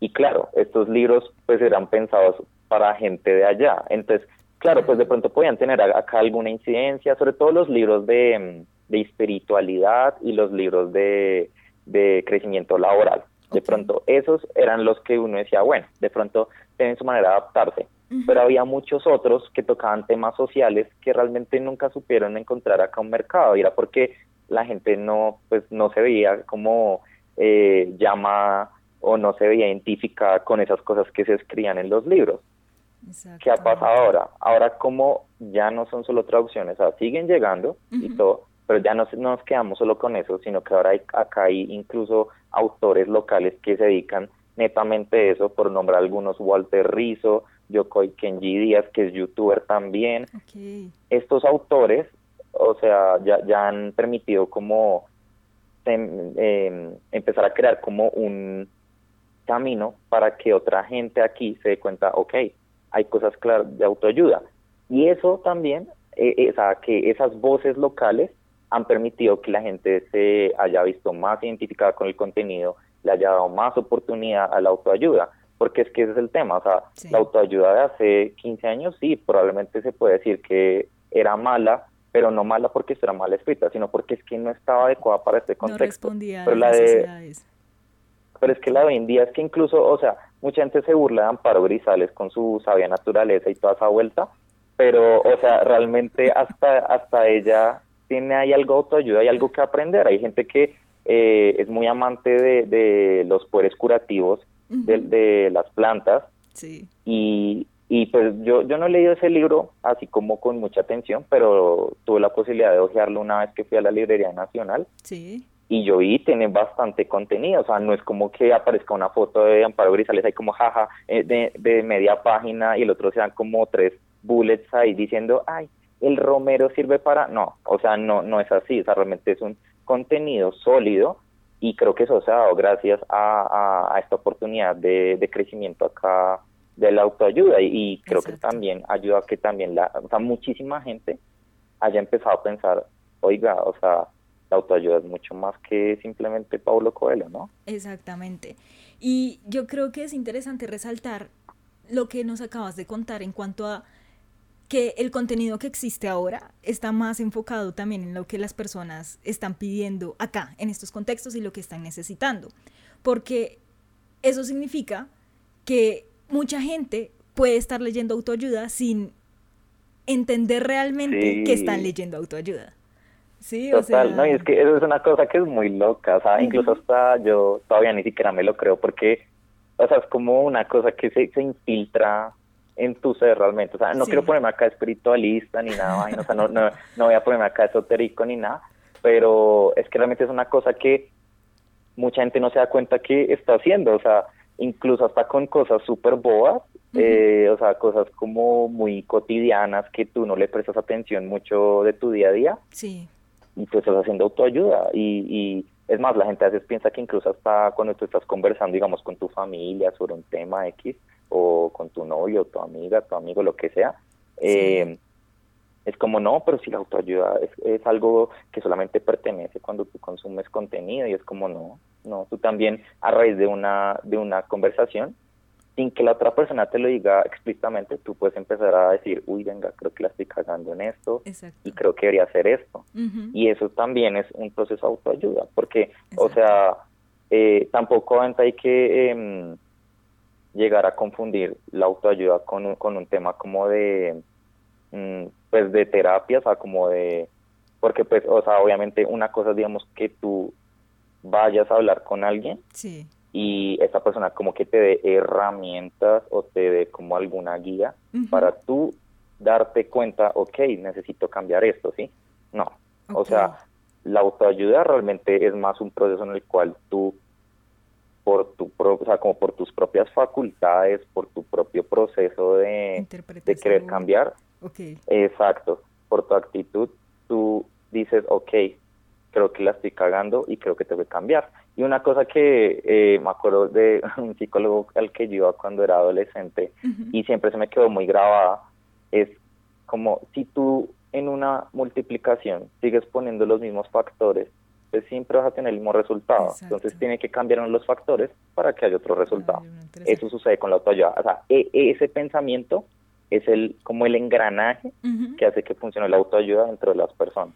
Speaker 2: Y claro, estos libros pues eran pensados para gente de allá. Entonces, claro, pues de pronto podían tener acá alguna incidencia, sobre todo los libros de, de espiritualidad y los libros de, de crecimiento laboral. De pronto esos eran los que uno decía, bueno, de pronto tienen su manera de adaptarse. Pero había muchos otros que tocaban temas sociales que realmente nunca supieron encontrar acá un mercado. Y era porque la gente no, pues, no se veía como eh, llamada o no se veía identificada con esas cosas que se escribían en los libros. ¿Qué ha pasado ahora? Ahora como ya no son solo traducciones, o sea, siguen llegando y todo, pero ya no, nos quedamos solo con eso, sino que ahora hay, acá hay incluso autores locales que se dedican netamente a eso, por nombrar algunos, Walter Rizzo, Yokoi Kenji Díaz, que es youtuber también. Estos autores, o sea, ya, ya han permitido como em, empezar a crear como un camino para que otra gente aquí se dé cuenta, ok, hay cosas claras de autoayuda. Y eso también, eh, eh, o sea, que esas voces locales han permitido que la gente se haya visto más identificada con el contenido, le haya dado más oportunidad a la autoayuda, porque es que ese es el tema, o sea, la autoayuda de hace 15 años sí, probablemente se puede decir que era mala, pero no mala porque era mal escrita, sino porque es que no estaba adecuada para este contexto. No
Speaker 1: respondía pero a las necesidades.
Speaker 2: Pero es que la de hoy en día es que incluso, o sea, mucha gente se burla de Amparo Grisales con su sabia naturaleza y toda esa vuelta, pero, o sea, realmente hasta, hasta ella tiene ahí algo autoayuda, hay algo que aprender. Hay gente que eh, es muy amante de, los poderes curativos de, las plantas.
Speaker 1: Sí.
Speaker 2: Y, y pues yo, yo no he leído ese libro así como con mucha atención, pero tuve la posibilidad de ojearlo una vez que fui a la Librería Nacional.
Speaker 1: Sí
Speaker 2: y yo vi tiene bastante contenido, o sea, no es como que aparezca una foto de Amparo Grisales ahí como jaja eh, de, de media página y el otro sean como tres bullets ahí diciendo, ay, el romero sirve para, no, o sea, no, no es así, o sea, realmente es un contenido sólido y creo que eso se ha dado gracias a, a, esta oportunidad de, de, crecimiento acá de la autoayuda y, creo que también ayuda a que también la, o sea, muchísima gente haya empezado a pensar, oiga, o sea, la autoayuda es mucho más que simplemente Paulo Coelho, ¿no?
Speaker 1: Exactamente. Y yo creo que es interesante resaltar lo que nos acabas de contar en cuanto a que el contenido que existe ahora está más enfocado también en lo que las personas están pidiendo acá, en estos contextos y lo que están necesitando. Porque eso significa que mucha gente puede estar leyendo autoayuda sin entender realmente que están leyendo autoayuda. Sí,
Speaker 2: Total, no, y es que eso es una cosa que es muy loca, o sea, incluso hasta yo todavía ni siquiera me lo creo porque, o sea, es como una cosa que se, se infiltra en tu ser realmente, o sea, no quiero ponerme acá espiritualista ni nada, o sea, no, no, no voy a ponerme acá esotérico ni nada, pero es que realmente es una cosa que mucha gente no se da cuenta que está haciendo, o sea, incluso hasta con cosas súper bobas, eh, o sea, cosas como muy cotidianas que tú no le prestas atención mucho de tu día a día.
Speaker 1: Sí.
Speaker 2: Y tú estás haciendo autoayuda y, y es más, la gente a veces piensa que incluso hasta cuando tú estás conversando, digamos, con tu familia sobre un tema X o con tu novio, tu amiga, tu amigo, lo que sea, eh, es como no, pero si la autoayuda es, es algo que solamente pertenece cuando tú consumes contenido y es como no, no, tú también a raíz de una, de una conversación sin que la otra persona te lo diga explícitamente, tú puedes empezar a decir, uy, venga, creo que la estoy cagando en esto y creo que debería hacer esto. Y eso también es un proceso de autoayuda, porque, o sea, eh, tampoco hay que em, llegar a confundir la autoayuda con un, con un tema como de, mm, pues, de terapia, o sea, como de, porque, pues, o sea, obviamente una cosa, digamos, que tú vayas a hablar con alguien.
Speaker 1: Sí
Speaker 2: y esa persona como que te dé herramientas o te dé como alguna guía para tú darte cuenta, ok, necesito cambiar esto, ¿sí? No, o sea, la autoayuda realmente es más un proceso en el cual tú, tu o sea, como por tus propias facultades, por tu propio proceso de, de querer cambiar,
Speaker 1: okay.
Speaker 2: exacto, por tu actitud, tú dices, ok, creo que la estoy cagando y creo que te voy a cambiar. Y una cosa que eh, me acuerdo de un psicólogo al que yo iba cuando era adolescente y siempre se me quedó muy grabada, es como si tú en una multiplicación sigues poniendo los mismos factores, pues siempre vas a tener el mismo resultado. Entonces tiene que cambiar los factores para que haya otro resultado. Eso sucede con la autoayuda. O sea, e, ese pensamiento es el como el engranaje que hace que funcione la autoayuda dentro de las personas.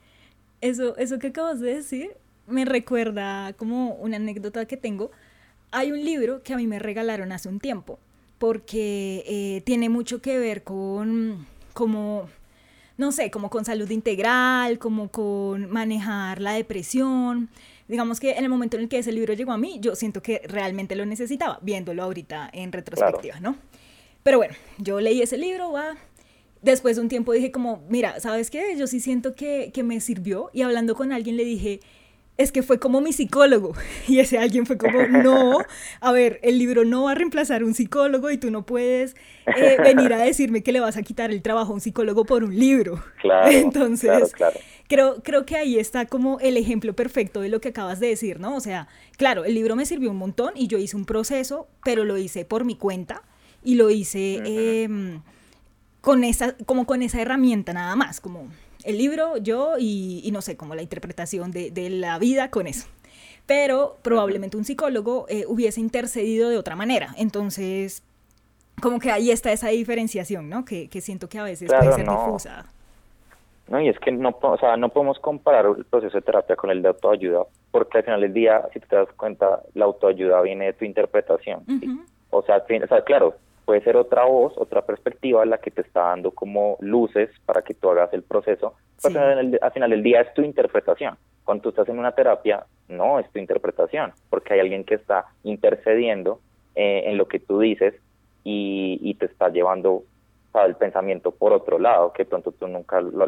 Speaker 1: Eso, eso que acabas de decir me recuerda como una anécdota que tengo. hay un libro que a mí me regalaron hace un tiempo, porque eh, tiene mucho que ver con como no sé, como con salud integral, como con manejar la depresión. Digamos que en el momento en el que ese libro llegó a mí, yo siento que realmente lo necesitaba, viéndolo ahorita en retrospectiva, ¿no? Pero bueno, yo leí ese libro, va. Después de un tiempo dije como, mira, ¿sabes qué? Yo sí siento que, que me sirvió. Y hablando con alguien le dije, es que fue como mi psicólogo. Y ese alguien fue como, no, a ver, el libro no va a reemplazar a un psicólogo y tú no puedes eh, venir a decirme que le vas a quitar el trabajo a un psicólogo por un libro.
Speaker 2: Claro.
Speaker 1: Entonces, Creo, creo que ahí está como el ejemplo perfecto de lo que acabas de decir, ¿no? O sea, claro, el libro me sirvió un montón y yo hice un proceso, pero lo hice por mi cuenta y lo hice em, con esa, como con esa herramienta nada más, como el libro, yo y, no sé, como la interpretación de, de, la vida con eso. Pero probablemente un psicólogo eh, hubiese intercedido de otra manera. Entonces, como que ahí está esa diferenciación, ¿no? Que, que siento que a veces puede ser difusa.
Speaker 2: No, y es que no, o sea, no podemos comparar el proceso de terapia con el de autoayuda, porque al final del día, si te das cuenta, la autoayuda viene de tu interpretación. o, sea, o sea, claro, puede ser otra voz, otra perspectiva la que te está dando como luces para que tú hagas el proceso, pero al, final del día es tu interpretación. Cuando tú estás en una terapia, no es tu interpretación, porque hay alguien que está intercediendo eh, en lo que tú dices y, te está llevando el pensamiento por otro lado, que pronto tú nunca lo,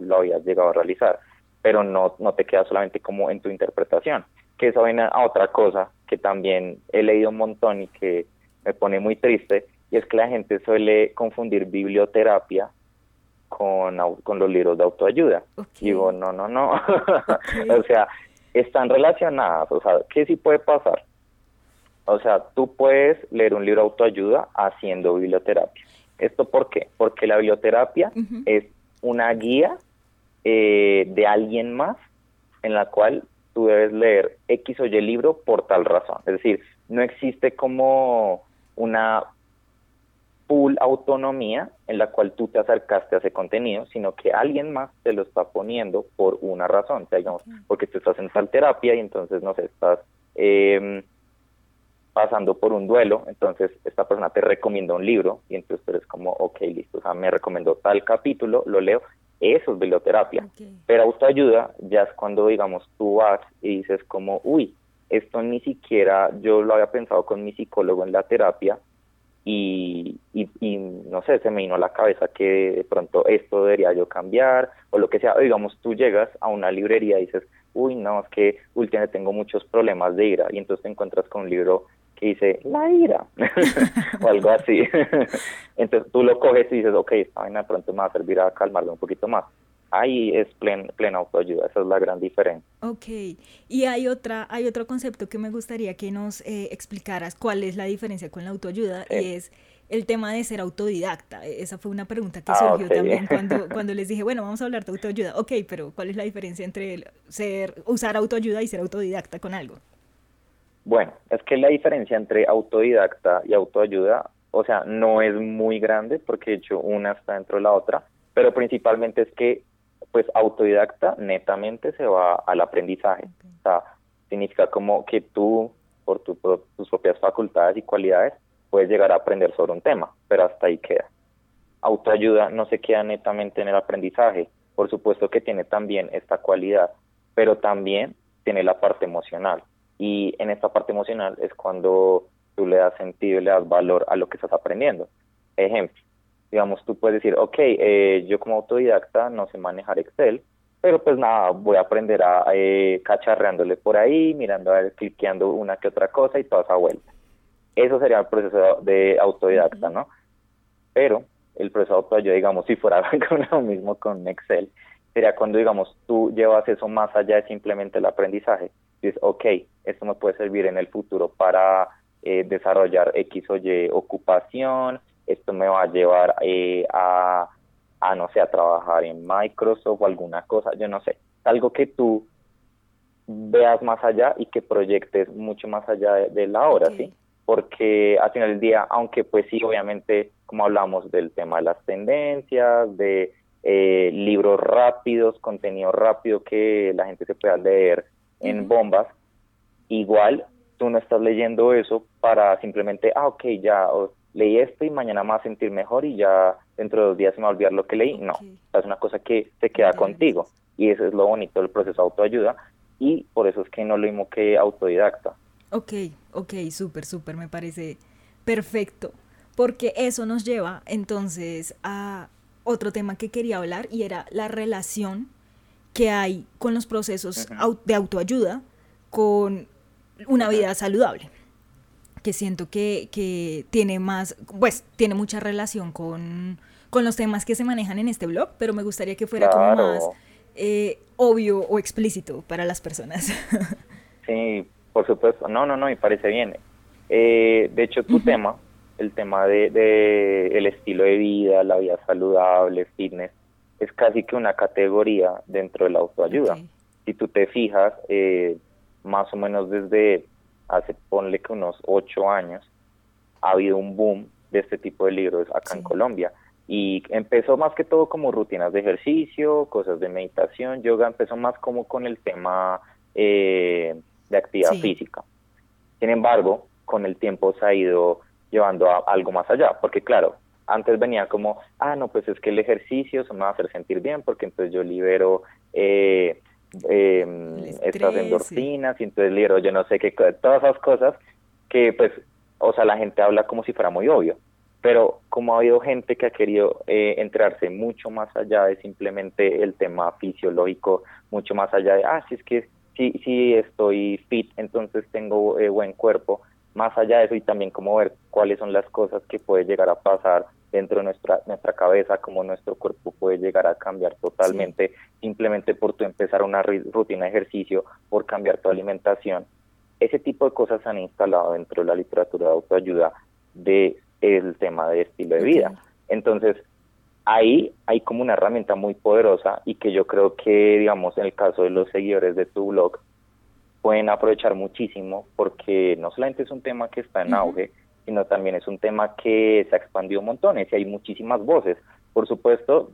Speaker 2: lo, habías llegado a realizar, pero no, no te queda solamente como en tu interpretación. Que eso viene a otra cosa que también he leído un montón y que me pone muy triste, y es que la gente suele confundir biblioterapia con, con los libros de autoayuda. Digo, no, no, no. o sea, están relacionadas. O sea, ¿qué sí puede pasar? O sea, tú puedes leer un libro de autoayuda haciendo biblioterapia. ¿Esto por qué? Porque la biblioterapia es una guía eh, de alguien más en la cual tú debes leer X o Y libro por tal razón. Es decir, no existe como una full autonomía en la cual tú te acercaste a ese contenido, sino que alguien más te lo está poniendo por una razón, digamos, porque tú estás en tal terapia y entonces, no sé, estás eh, pasando por un duelo, entonces esta persona te recomienda un libro y entonces tú eres como, ok, listo, o sea, me recomendó tal capítulo, lo leo, eso es biblioterapia. Pero autoayuda ya es cuando, digamos, tú vas y dices como, uy, esto ni siquiera yo lo había pensado con mi psicólogo en la terapia, y, y, no sé, se me vino a la cabeza que de pronto esto debería yo cambiar o lo que sea. digamos, tú llegas a una librería y dices, uy, no, es que últimamente tengo muchos problemas de ira y entonces te encuentras con un libro que dice, la ira o algo así. entonces tú lo coges y dices, ok, esta vaina de pronto me va a servir a calmarme un poquito más ahí es plen, plena autoayuda, esa es la gran diferencia.
Speaker 1: Ok, y hay, otra, hay otro concepto que me gustaría que nos eh, explicaras cuál es la diferencia con la autoayuda y es el tema de ser autodidacta. E, esa fue una pregunta que ah, surgió también cuando, cuando les dije, bueno, vamos a hablar de autoayuda. Ok, pero ¿cuál es la diferencia entre ser, usar autoayuda y ser autodidacta con algo?
Speaker 2: Bueno, es que la diferencia entre autodidacta y autoayuda, o sea, no es muy grande porque de hecho una está dentro de la otra, pero principalmente es que pues autodidacta netamente se va al aprendizaje. O sea, significa como que tú, por tus propias facultades y cualidades, puedes llegar a aprender sobre un tema, pero hasta ahí queda. Autoayuda no se queda netamente en el aprendizaje, por supuesto que tiene también esta cualidad, pero también tiene la parte emocional. Y en esta parte emocional es cuando tú le das sentido y le das valor a lo que estás aprendiendo. Ejemplo, digamos, tú puedes decir, ok, eh, yo como autodidacta no sé manejar Excel, pero pues nada, voy a aprender a eh, cacharreándole por ahí, mirando a ver, cliqueando una que otra cosa y toda esa vuelta. Eso sería el proceso de autodidacta, ¿no? Pero el proceso de autoayuda, digamos, si fuera con lo mismo con Excel, sería cuando, digamos, tú llevas eso más allá de simplemente el aprendizaje. Dices, ok, esto me puede servir en el futuro para eh, desarrollar X o Y ocupación, esto me va a llevar eh, a, a, no sé, a trabajar en Microsoft o alguna cosa, yo no sé, algo que tú veas más allá y que proyectes mucho más allá de, la hora, ¿sí? Porque al final del día, aunque pues sí, obviamente, como hablamos del tema de las tendencias, de eh, libros rápidos, contenido rápido que la gente se pueda leer en bombas, igual tú no estás leyendo eso para simplemente, ah, ok, ya leí esto y mañana me va a sentir mejor y ya dentro de dos días se me va a olvidar lo que leí. No, es una cosa que se queda contigo y eso es lo bonito del proceso de autoayuda y por eso es que no lo mismo que autodidacta.
Speaker 1: Ok, ok, súper, súper, me parece perfecto, porque eso nos lleva entonces a otro tema que quería hablar y era la relación que hay con los procesos de autoayuda con una vida saludable que siento que, tiene más, pues tiene mucha relación con, los temas que se manejan en este blog, pero me gustaría que fuera como más eh, obvio o explícito para las personas.
Speaker 2: sí, por supuesto. No, no, no, me parece bien. Eh, de hecho, tu tema, el tema de, el estilo de vida, la vida saludable, fitness, es casi que una categoría dentro de la autoayuda. Si tú te fijas, eh, más o menos desde hace, ponle que unos ocho años, ha habido un boom de este tipo de libros acá en Colombia. Y empezó más que todo como rutinas de ejercicio, cosas de meditación, yoga, empezó más como con el tema eh, de actividad física. Sin embargo, con el tiempo se ha ido llevando a algo más allá, porque claro, antes venía como, ah, no, pues es que el ejercicio se me va a hacer sentir bien, porque entonces yo libero eh, eh, estas endorfinas, y entonces libero yo no sé qué, todas esas cosas que pues, o sea, la gente habla como si fuera muy obvio, pero como ha habido gente que ha querido eh, entrarse mucho más allá de simplemente el tema fisiológico, mucho más allá de, ah, si es que si, si estoy fit, entonces tengo eh, buen cuerpo, más allá de eso y también como ver cuáles son las cosas que puede llegar a pasar dentro de nuestra, nuestra cabeza, cómo nuestro cuerpo puede llegar a cambiar totalmente, simplemente por tu empezar una rutina de ejercicio, por cambiar tu alimentación. Ese tipo de cosas se han instalado dentro de la literatura de autoayuda de el tema de estilo de vida. Entonces, ahí hay como una herramienta muy poderosa y que yo creo que, digamos, en el caso de los seguidores de tu blog, pueden aprovechar muchísimo porque no solamente es un tema que está en auge, sino también es un tema que se ha expandido montones y hay muchísimas voces. Por supuesto,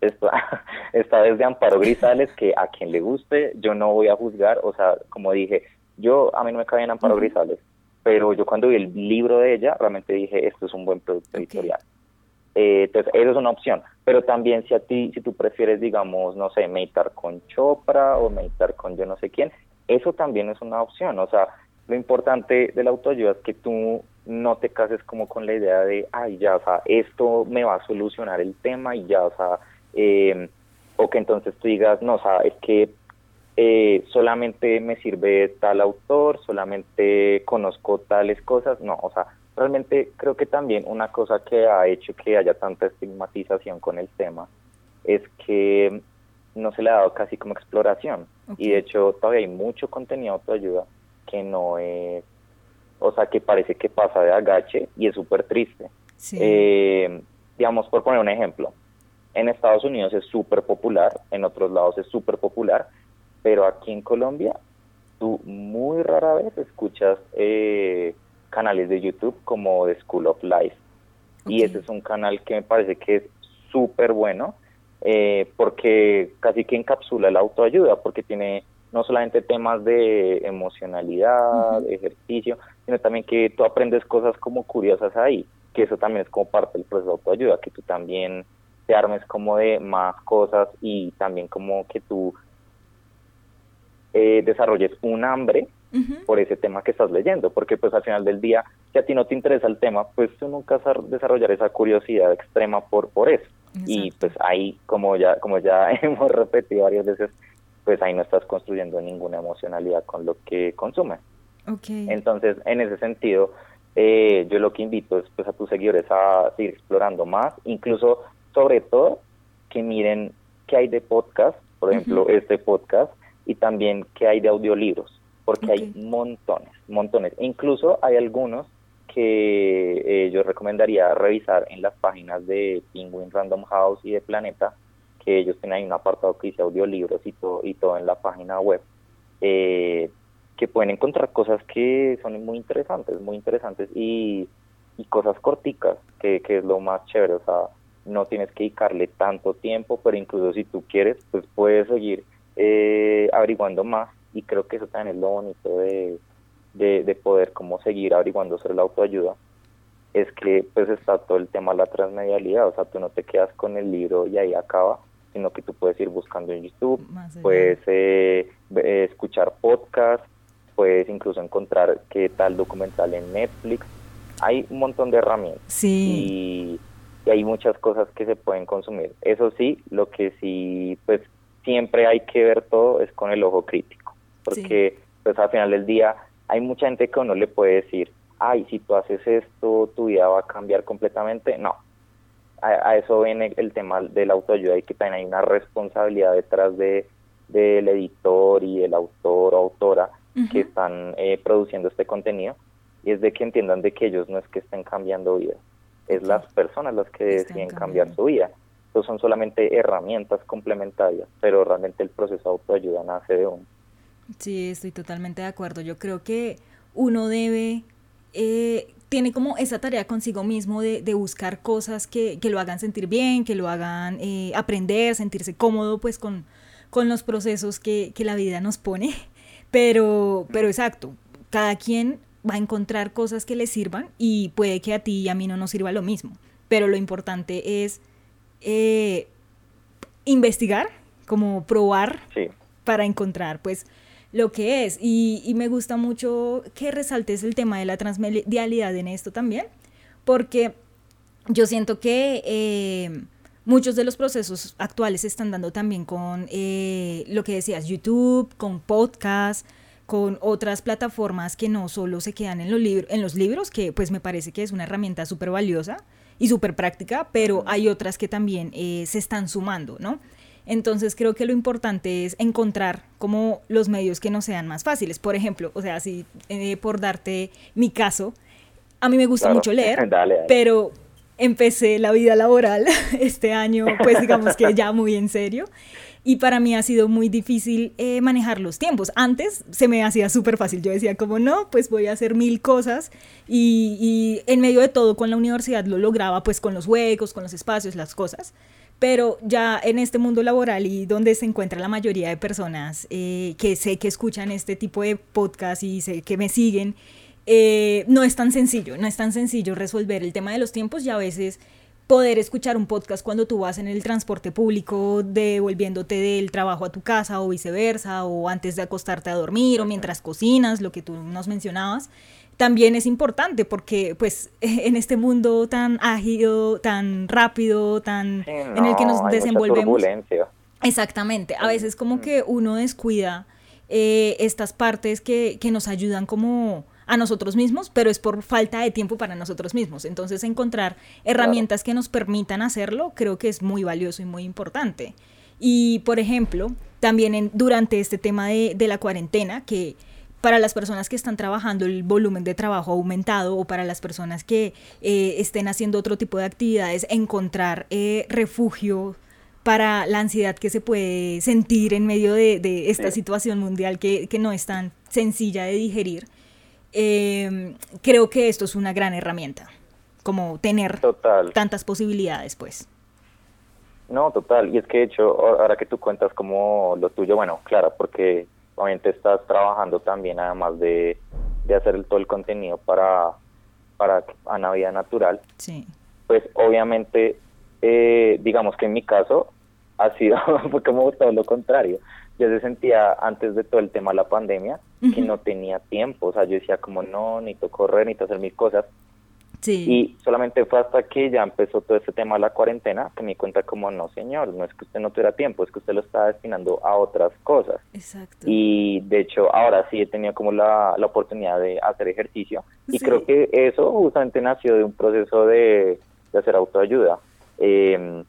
Speaker 2: está, está desde Amparo Grisales, que a quien le guste, yo no voy a juzgar, o sea, como dije, yo a mí no me cae en Amparo Grisales, pero yo cuando vi el libro de ella, realmente dije, esto es un buen producto editorial. Eh, entonces, eso es una opción. Pero también si a ti, si tú prefieres, digamos, no sé, meditar con Chopra o meditar con yo no sé quién, eso también es una opción. O sea, lo importante de la autoayuda es que tú no te cases como con la idea de, ay, ya, o sea, esto me va a solucionar el tema y ya, o sea, eh, o que entonces tú digas, no, o sea, es que eh, solamente me sirve tal autor, solamente conozco tales cosas, no, o sea, realmente creo que también una cosa que ha hecho que haya tanta estigmatización con el tema es que no se le ha dado casi como exploración. Y de hecho todavía hay mucho contenido de autoayuda que no es o sea que parece que pasa de agache y es súper triste. Eh, digamos, por poner un ejemplo, en Estados Unidos es súper popular, en otros lados es súper popular, pero aquí en Colombia tú muy rara vez escuchas eh, canales de YouTube como The School of Life. Y ese es un canal que me parece que es súper bueno eh, porque casi que encapsula la autoayuda, porque tiene no solamente temas de emocionalidad, ejercicio, sino también que tú aprendes cosas como curiosas ahí, que eso también es como parte del proceso de autoayuda, que tú también te armes como de más cosas y también como que tú eh, desarrolles un hambre por ese tema que estás leyendo, porque pues al final del día, si a ti no te interesa el tema, pues tú nunca vas a desarrollar esa curiosidad extrema por, por eso. Y pues ahí, como ya, como ya hemos repetido varias veces, pues ahí no estás construyendo ninguna emocionalidad con lo que consumes. Entonces, en ese sentido, eh, yo lo que invito es pues, a tus seguidores a seguir explorando más, incluso, sobre todo, que miren qué hay de podcast, por ejemplo, este podcast, y también qué hay de audiolibros, porque hay montones, montones. E incluso hay algunos que eh, yo recomendaría revisar en las páginas de Penguin Random House y de Planeta, ellos tienen ahí un apartado que dice audiolibros y todo, y todo en la página web, eh, que pueden encontrar cosas que son muy interesantes, muy interesantes y, cosas corticas, que, es lo más chévere, o sea, no tienes que dedicarle tanto tiempo, pero incluso si tú quieres, pues puedes seguir eh, averiguando más. Y creo que eso también es lo bonito de, de, de poder como seguir averiguando sobre la autoayuda es que pues está todo el tema de la transmedialidad, o sea, tú no te quedas con el libro y ahí acaba, sino que tú puedes ir buscando en YouTube, puedes eh, eh, escuchar podcast, puedes incluso encontrar qué tal documental en Netflix, hay un montón de herramientas
Speaker 1: sí.
Speaker 2: y, hay muchas cosas que se pueden consumir. Eso sí, lo que sí, pues siempre hay que ver todo es con el ojo crítico, porque pues al final del día hay mucha gente que uno le puede decir, ay, si tú haces esto, tu vida va a cambiar completamente. No, a, eso viene el tema de la autoayuda y que también hay una responsabilidad detrás de del editor y el autor o autora que están eh, produciendo este contenido y es de que entiendan de que ellos no es que estén cambiando vida, es las personas las que deciden cambiar su vida. Entonces son solamente herramientas complementarias, pero realmente el proceso de autoayuda nace de uno.
Speaker 1: Sí, estoy totalmente de acuerdo. Yo creo que uno debe eh, tiene como esa tarea consigo mismo de, buscar cosas que, lo hagan sentir bien, que lo hagan eh, aprender, sentirse cómodo pues con, con los procesos que, la vida nos pone. Pero, pero exacto, cada quien va a encontrar cosas que le sirvan y puede que a ti y a mí no nos sirva lo mismo. Pero lo importante es eh, investigar, como probar para encontrar pues lo que es. Y, me gusta mucho que resaltes el tema de la transmedialidad en esto también, porque yo siento que eh, muchos de los procesos actuales se están dando también con eh, lo que decías, YouTube, con podcast, con otras plataformas que no solo se quedan en los, en los libros, que pues me parece que es una herramienta súper valiosa y súper práctica, pero hay otras que también eh, se están sumando, ¿no? Entonces creo que lo importante es encontrar como los medios que no sean más fáciles. Por ejemplo, o sea, si eh, por darte mi caso, a mí me gusta mucho leer, pero empecé la vida laboral este año, pues digamos que ya muy en serio. Y para mí ha sido muy difícil eh, manejar los tiempos. Antes se me hacía súper fácil. Yo decía como no, pues voy a hacer mil cosas. Y, y en medio de todo con la universidad lo lograba pues con los huecos, con los espacios, las cosas pero ya en este mundo laboral y donde se encuentra la mayoría de personas eh, que sé que escuchan este tipo de podcast y sé que me siguen, eh, no es tan sencillo, no es tan sencillo resolver el tema de los tiempos y a veces poder escuchar un podcast cuando tú vas en el transporte público, devolviéndote del trabajo a tu casa o viceversa, o antes de acostarte a dormir o mientras cocinas, lo que tú nos mencionabas también es importante porque pues en este mundo tan ágil, tan rápido, tan en el que nos desenvolvemos. Exactamente, a veces como que uno descuida eh, estas partes que, que nos ayudan como a nosotros mismos, pero es por falta de tiempo para nosotros mismos. Entonces encontrar herramientas que nos permitan hacerlo creo que es muy valioso y muy importante. Y por ejemplo, también en, durante este tema de, de la cuarentena, que para las personas que están trabajando el volumen de trabajo aumentado o para las personas que eh, estén haciendo otro tipo de actividades, encontrar eh, refugio para la ansiedad que se puede sentir en medio de, esta situación mundial que, no es tan sencilla de digerir. Em, creo que esto es una gran herramienta, como tener tantas posibilidades, pues.
Speaker 2: No, total. Y es que, de hecho, ahora que tú cuentas como lo tuyo, bueno, claro, porque obviamente estás trabajando también además de, hacer el, todo el contenido para, para Ana Vida Natural.
Speaker 1: Sí.
Speaker 2: Pues obviamente, eh, digamos que en mi caso ha sido fue como todo lo contrario. Yo se sentía antes de todo el tema de la pandemia que no tenía tiempo, o sea, yo decía como no, necesito correr, necesito hacer mis cosas, y solamente fue hasta que ya empezó todo este tema de la cuarentena que me di cuenta como, no señor, no es que usted no tuviera tiempo, es que usted lo está destinando a otras cosas.
Speaker 1: Exacto.
Speaker 2: Y de hecho ahora sí he tenido como la, la oportunidad de hacer ejercicio. Y creo que eso justamente nació de un proceso de, de hacer autoayuda, em,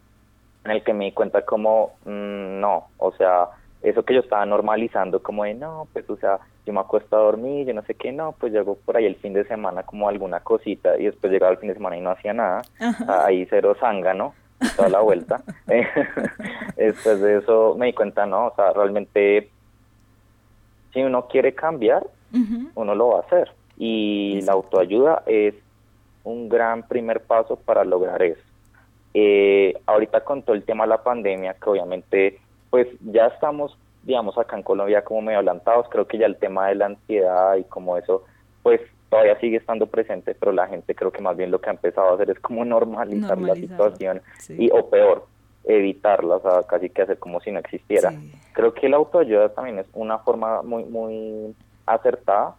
Speaker 2: en el que me di cuenta como, mm, no, o sea, eso que yo estaba normalizando como de, no, pues o sea, yo me acuesto a dormir, yo no sé qué, no, pues llego por ahí el fin de semana como alguna cosita y después llegaba el fin de semana y no hacía nada, ahí cero ¿no? toda la vuelta. después de eso me di cuenta, no, o sea, realmente si uno quiere cambiar, uno lo va a hacer y la autoayuda es un gran primer paso para lograr eso. Eh, ahorita con todo el tema de la pandemia, que obviamente pues ya estamos digamos, acá en Colombia como medio adelantados, creo que ya el tema de la ansiedad y como eso pues todavía sigue estando presente, pero la gente creo que más bien lo que ha empezado a hacer es como normalizar, la situación y o peor, evitarla, o sea, casi que hacer como si no existiera. Creo que la autoayuda también es una forma muy muy acertada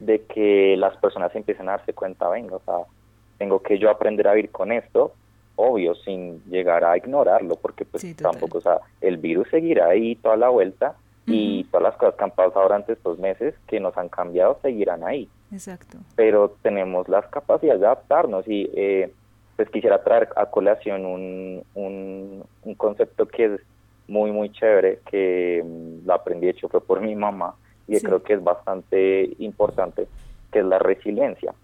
Speaker 2: de que las personas empiecen a darse cuenta, venga, o sea, tengo que yo aprender a vivir con esto, obvio, sin llegar a ignorarlo, porque pues tampoco, o sea, el virus seguirá ahí toda la vuelta y todas las cosas que han pasado durante estos meses que nos han cambiado seguirán ahí.
Speaker 1: Exacto.
Speaker 2: Pero tenemos las capacidades de adaptarnos y eh, pues quisiera traer a colación un, un, concepto que es muy, muy chévere, que mm, lo aprendí, hecho fue por mi mamá y creo que es bastante importante, que es la resiliencia.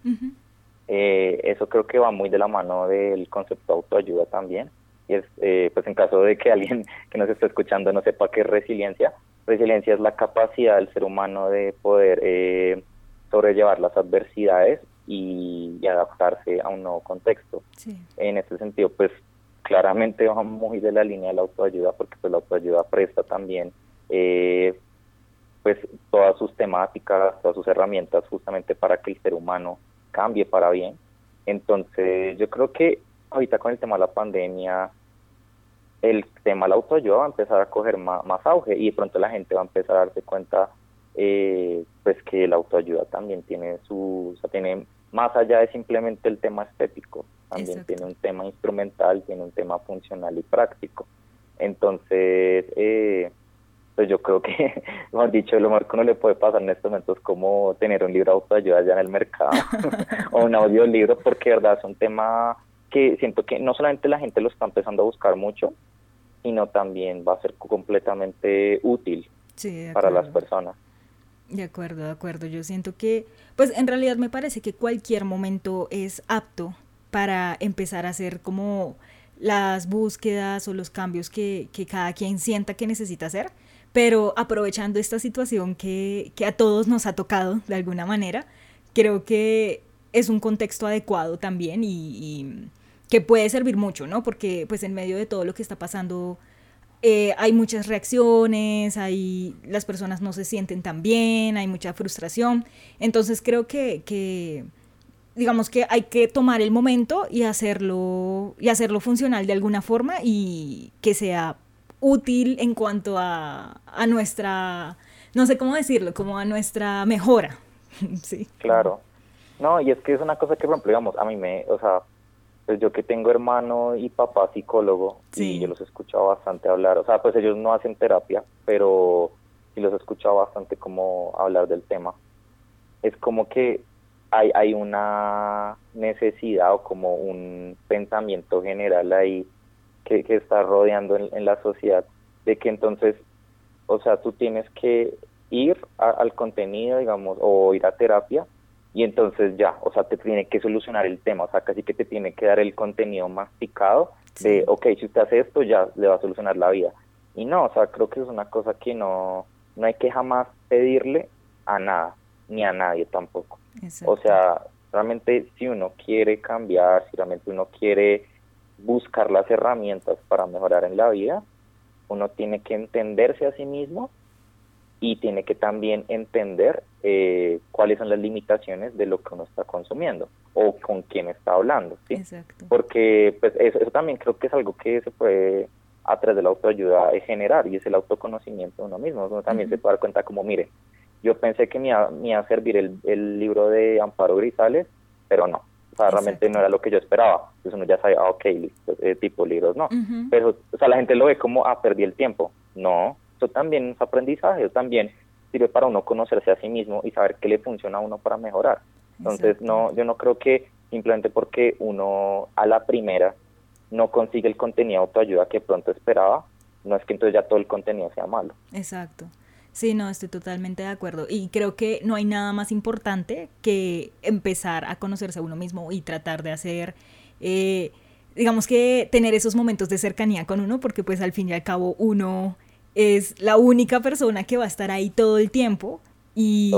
Speaker 2: Eh, eso creo que va muy de la mano del concepto de autoayuda también. Y es, eh, pues en caso de que alguien que nos esté escuchando no sepa qué es resiliencia, resiliencia es la capacidad del ser humano de poder eh, sobrellevar las adversidades y, adaptarse a un nuevo contexto. En este sentido, pues claramente va muy de la línea de la autoayuda, porque pues la autoayuda presta también eh, pues todas sus temáticas, todas sus herramientas justamente para que el ser humano cambie para bien. Entonces yo creo que ahorita con el tema de la pandemia el tema de la autoayuda va a empezar a coger más, auge y de pronto la gente va a empezar a darse cuenta eh, pues que la autoayuda también tiene su, o sea, tiene más allá de simplemente el tema estético, también tiene un tema instrumental, tiene un tema funcional y práctico. Entonces, eh, pues yo creo que, hemos dicho, lo mejor que uno le puede pasar en estos momentos es como tener un libro de autoayuda ya en el mercado o un audiolibro, porque de verdad es un tema que siento que no solamente la gente lo está empezando a buscar mucho, sino también va a ser completamente útil para las personas.
Speaker 1: De acuerdo, de acuerdo. Yo siento que, pues en realidad me parece que cualquier momento es apto para empezar a hacer como las búsquedas o los cambios que, que cada quien sienta que necesita hacer, pero aprovechando esta situación que, que a todos nos ha tocado de alguna manera, creo que es un contexto adecuado también y que puede servir mucho, ¿no? Porque pues en medio de todo lo que está pasando eh, hay muchas reacciones, hay, las personas no se sienten tan bien, hay mucha frustración. Entonces creo que, que, digamos que hay que tomar el momento y hacerlo, y hacerlo funcional de alguna forma y que sea útil en cuanto a, a nuestra, no sé cómo decirlo, como a nuestra mejora. sí.
Speaker 2: Claro. No, y es que es una cosa que, por ejemplo, digamos, a mí me, o sea, pues yo que tengo hermano y papá psicólogo y yo los he escuchado bastante hablar, o sea, pues ellos no hacen terapia, pero sí los he escuchado bastante como hablar del tema. Es como que hay, hay una necesidad o como un pensamiento general ahí que, que está rodeando en, la sociedad de que entonces, o sea, tú tienes que ir al contenido, digamos, o ir a terapia y entonces ya, o sea, te tiene que solucionar el tema, o sea, casi que te tiene que dar el contenido masticado de, ok, si usted hace esto, ya le va a solucionar la vida. Y no, o sea, creo que es una cosa que no, no hay que jamás pedirle a nada, ni a nadie tampoco. O sea, realmente si uno quiere cambiar, si realmente uno quiere buscar las herramientas para mejorar en la vida, uno tiene que entenderse a sí mismo y tiene que también entender eh, cuáles son las limitaciones de lo que uno está consumiendo o con quién está hablando, ¿sí? Exacto. Porque pues eso, también creo que es algo que se puede a través de la autoayuda generar y es el autoconocimiento de uno mismo. Uno también se puede dar cuenta como, mire, yo pensé que me iba, a servir el, libro de Amparo Grisales, pero no. O sea, realmente no era lo que yo esperaba. Entonces uno ya sabe, ah, ok, listo, ese tipo de libros, no. Pero, o sea, la gente lo ve como, ah, perdí el tiempo. No, eso también es aprendizaje, eso también sirve para uno conocerse a sí mismo y saber qué le funciona a uno para mejorar. Entonces, no, yo no creo que simplemente porque uno a la primera no consigue el contenido de autoayuda que pronto esperaba, no es que entonces ya todo el contenido sea malo.
Speaker 1: Exacto. Sí, no, estoy totalmente de acuerdo. Y creo que no hay nada más importante que empezar a conocerse a uno mismo y tratar de hacer, eh, digamos que tener esos momentos de cercanía con uno, porque pues al fin y al cabo uno es la única persona que va a estar ahí todo el tiempo y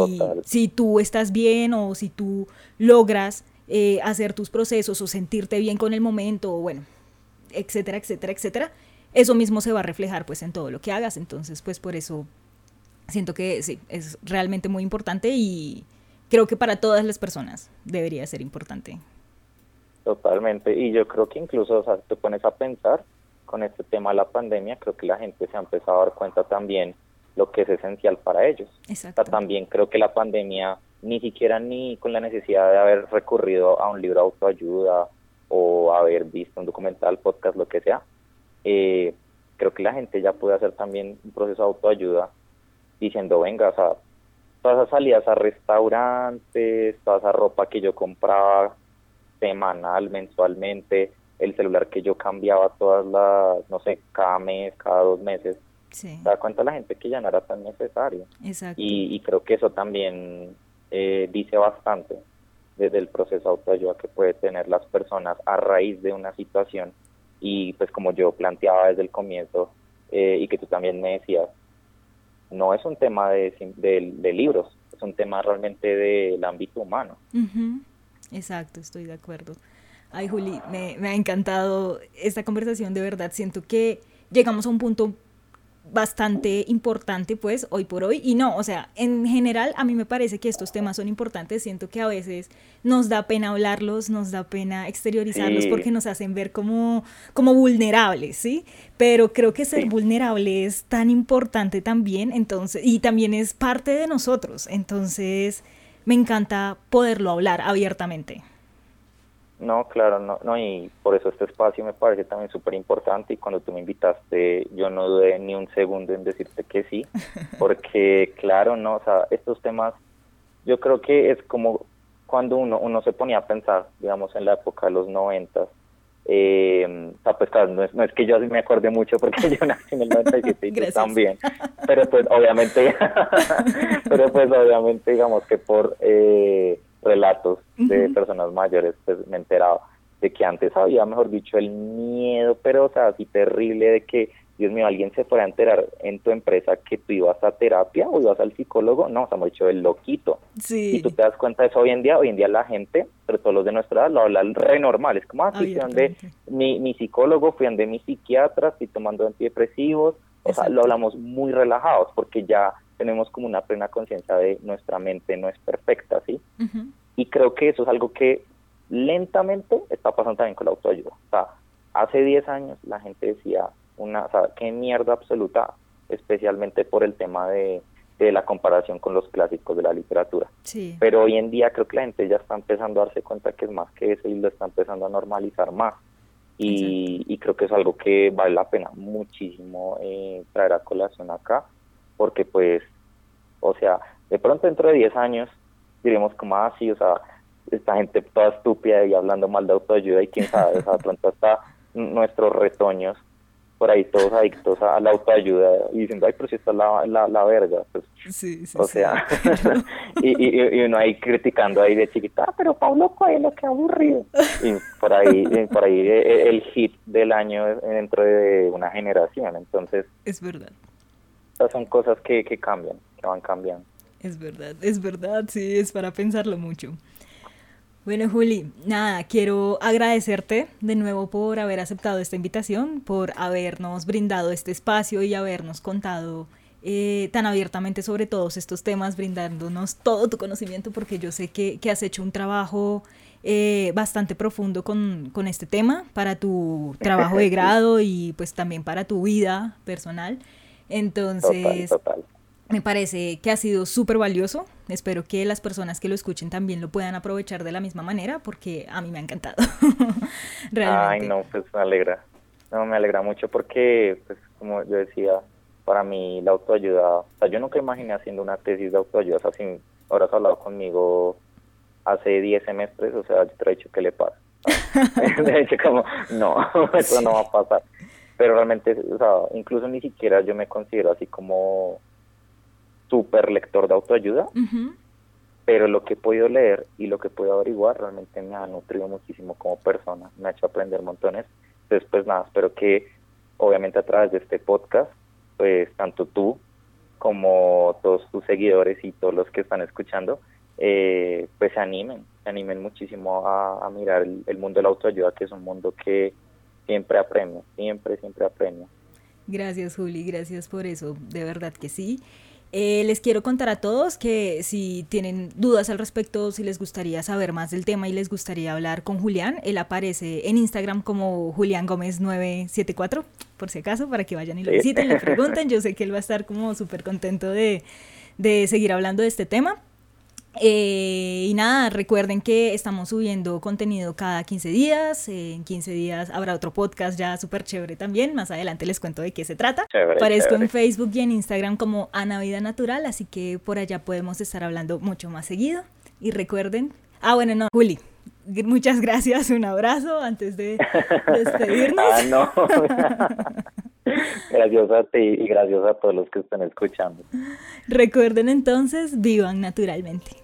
Speaker 1: si tú estás bien o si tú logras eh, hacer tus procesos o sentirte bien con el momento, o bueno, etcétera, etcétera, etcétera, eso mismo se va a reflejar pues en todo lo que hagas. Entonces, pues por eso siento que sí, es realmente muy importante y creo que para todas las personas debería ser importante.
Speaker 2: Totalmente, y yo creo que incluso, o sea, te pones a pensar con este tema de la pandemia, creo que la gente se ha empezado a dar cuenta también lo que es esencial para ellos.
Speaker 1: Exacto.
Speaker 2: también creo que la pandemia, ni siquiera ni con la necesidad de haber recurrido a un libro de autoayuda o haber visto un documental, podcast, lo que sea, eh, creo que la gente ya puede hacer también un proceso de autoayuda diciendo, venga, o sea, todas esas salidas a restaurantes, toda esa ropa que yo compraba semanal, mensualmente, el celular que yo cambiaba todas las, no sé, cada mes, cada dos meses,
Speaker 1: Sí.
Speaker 2: da cuenta la gente que ya no era tan necesario.
Speaker 1: Exacto.
Speaker 2: Y, y creo que eso también eh, dice bastante desde el proceso de autoayuda que puede tener las personas a raíz de una situación y pues como yo planteaba desde el comienzo eh, y que tú también me decías, no es un tema de, de, de libros, es un tema realmente del ámbito humano.
Speaker 1: Exacto, estoy de acuerdo. Ay, Juli, me, me ha encantado esta conversación, de verdad. Siento que llegamos a un punto bastante importante, pues, hoy por hoy. Y no, o sea, en general a mí me parece que estos temas son importantes. Siento que a veces nos da pena hablarlos, nos da pena exteriorizarlos
Speaker 2: Sí.
Speaker 1: porque nos hacen ver como, como vulnerables, ¿sí? Pero creo que ser
Speaker 2: Sí.
Speaker 1: vulnerable es tan importante también, entonces, y también es parte de nosotros. Entonces, me encanta poderlo hablar abiertamente.
Speaker 2: No, claro, no, no, y por eso este espacio me parece también súper importante y cuando tú me invitaste yo no dudé ni un segundo en decirte que sí, porque claro, no, o sea, estos temas yo creo que es como cuando uno, uno se ponía a pensar, digamos, en la época de los noventas, eh, pues claro, no es, no es que yo me acuerde mucho porque yo nací en el 97 y tú también, pero pues obviamente, pero pues obviamente digamos que por eh, relatos de personas mayores, pues me enteraba de que antes había, mejor dicho, el miedo, pero o sea, así terrible de que, Dios mío, alguien se fuera a enterar en tu empresa que tú ibas a terapia o ibas al psicólogo, no, o sea, hemos dicho el loquito.
Speaker 1: Sí.
Speaker 2: Y tú te das cuenta de eso hoy en día, hoy en día la gente, sobre todo los de nuestra edad, lo hablan re normal, es como, ah, sí, fui
Speaker 1: Abiertamente.
Speaker 2: mi, mi psicólogo, fui donde mi psiquiatra, estoy tomando antidepresivos, o sea, lo hablamos muy relajados porque ya tenemos como una plena conciencia de nuestra mente no es perfecta, ¿sí?
Speaker 1: Ujú.
Speaker 2: Y creo que eso es algo que lentamente está pasando también con la autoayuda. O sea, hace 10 años la gente decía una, o sea, qué mierda absoluta, especialmente por el tema de, de la comparación con los clásicos de la literatura.
Speaker 1: Sí.
Speaker 2: Pero hoy en día creo que la gente ya está empezando a darse cuenta que es más que eso y lo está empezando a normalizar más. Y, y creo que es algo que vale la pena muchísimo eh, traer a colación acá, porque pues, o sea, de pronto dentro de 10 años diremos como, ah, sí, o sea, esta gente toda estúpida y hablando mal de autoayuda y quién sabe, o sea, de pronto hasta nuestros retoños por ahí todos adictos a la autoayuda y diciendo, ay, pero si esta es la, la, la verga, pues
Speaker 1: Sí, sí,
Speaker 2: o
Speaker 1: sí.
Speaker 2: sea, y, y, y uno ahí criticando ahí de chiquita, "Ah, pero Pablo Coelho, qué aburrido. Y por ahí, y por ahí eh, el hit del año dentro de una generación. Entonces,
Speaker 1: Es verdad.
Speaker 2: Estas son cosas que, que cambian, que van cambiando.
Speaker 1: Es verdad, es verdad, sí, es para pensarlo mucho. Bueno, Juli, nada, quiero agradecerte de nuevo por haber aceptado esta invitación, por habernos brindado este espacio y habernos contado eh, tan abiertamente sobre todos estos temas, brindándonos todo tu conocimiento, porque yo sé que, que has hecho un trabajo eh, bastante profundo con, con este tema para tu trabajo de grado y pues también para tu vida personal. Entonces,
Speaker 2: Total, total.
Speaker 1: me parece que ha sido súper valioso. Espero que las personas que lo escuchen también lo puedan aprovechar de la misma manera porque a mí me ha encantado. Realmente.
Speaker 2: Ay, no, pues me alegra. No, me alegra mucho porque, pues, como yo decía, para mí la autoayuda, o sea, yo nunca imaginé haciendo una tesis de autoayuda, o sea, si ahora hablado conmigo hace 10 semestres, o sea, yo te he dicho, ¿qué le pasa? de hecho, como, no, eso no va a pasar. Pero realmente, o sea, incluso ni siquiera yo me considero así como súper lector de autoayuda, pero lo que he podido leer y lo que he podido averiguar realmente me ha nutrido muchísimo como persona, me ha hecho aprender montones. Entonces, pues nada, espero que obviamente a través de este podcast, pues tanto tú como todos tus seguidores y todos los que están escuchando, eh, pues se animen, se animen muchísimo a, a mirar el, el mundo de la autoayuda, que es un mundo que siempre apremia, siempre, siempre apremia.
Speaker 1: Gracias, Juli, gracias por eso, de verdad que sí. Eh, les quiero contar a todos que si tienen dudas al respecto, si les gustaría saber más del tema y les gustaría hablar con Julián, él aparece en Instagram como Julián Gómez 974, por si acaso, para que vayan y lo visiten, le pregunten. Yo sé que él va a estar como súper contento de, de seguir hablando de este tema. Eh, y nada, recuerden que estamos subiendo contenido cada 15 días. en 15 días habrá otro podcast ya súper chévere también. Más adelante les cuento de qué se trata. Aparezco en Facebook y en Instagram como Ana Vida Natural, así que por allá podemos estar hablando mucho más seguido. Y recuerden. Ah, bueno, no, Juli. Muchas gracias, un abrazo antes de despedirnos.
Speaker 2: ah, no. gracias a ti y gracias a todos los que están escuchando.
Speaker 1: Recuerden entonces, vivan naturalmente.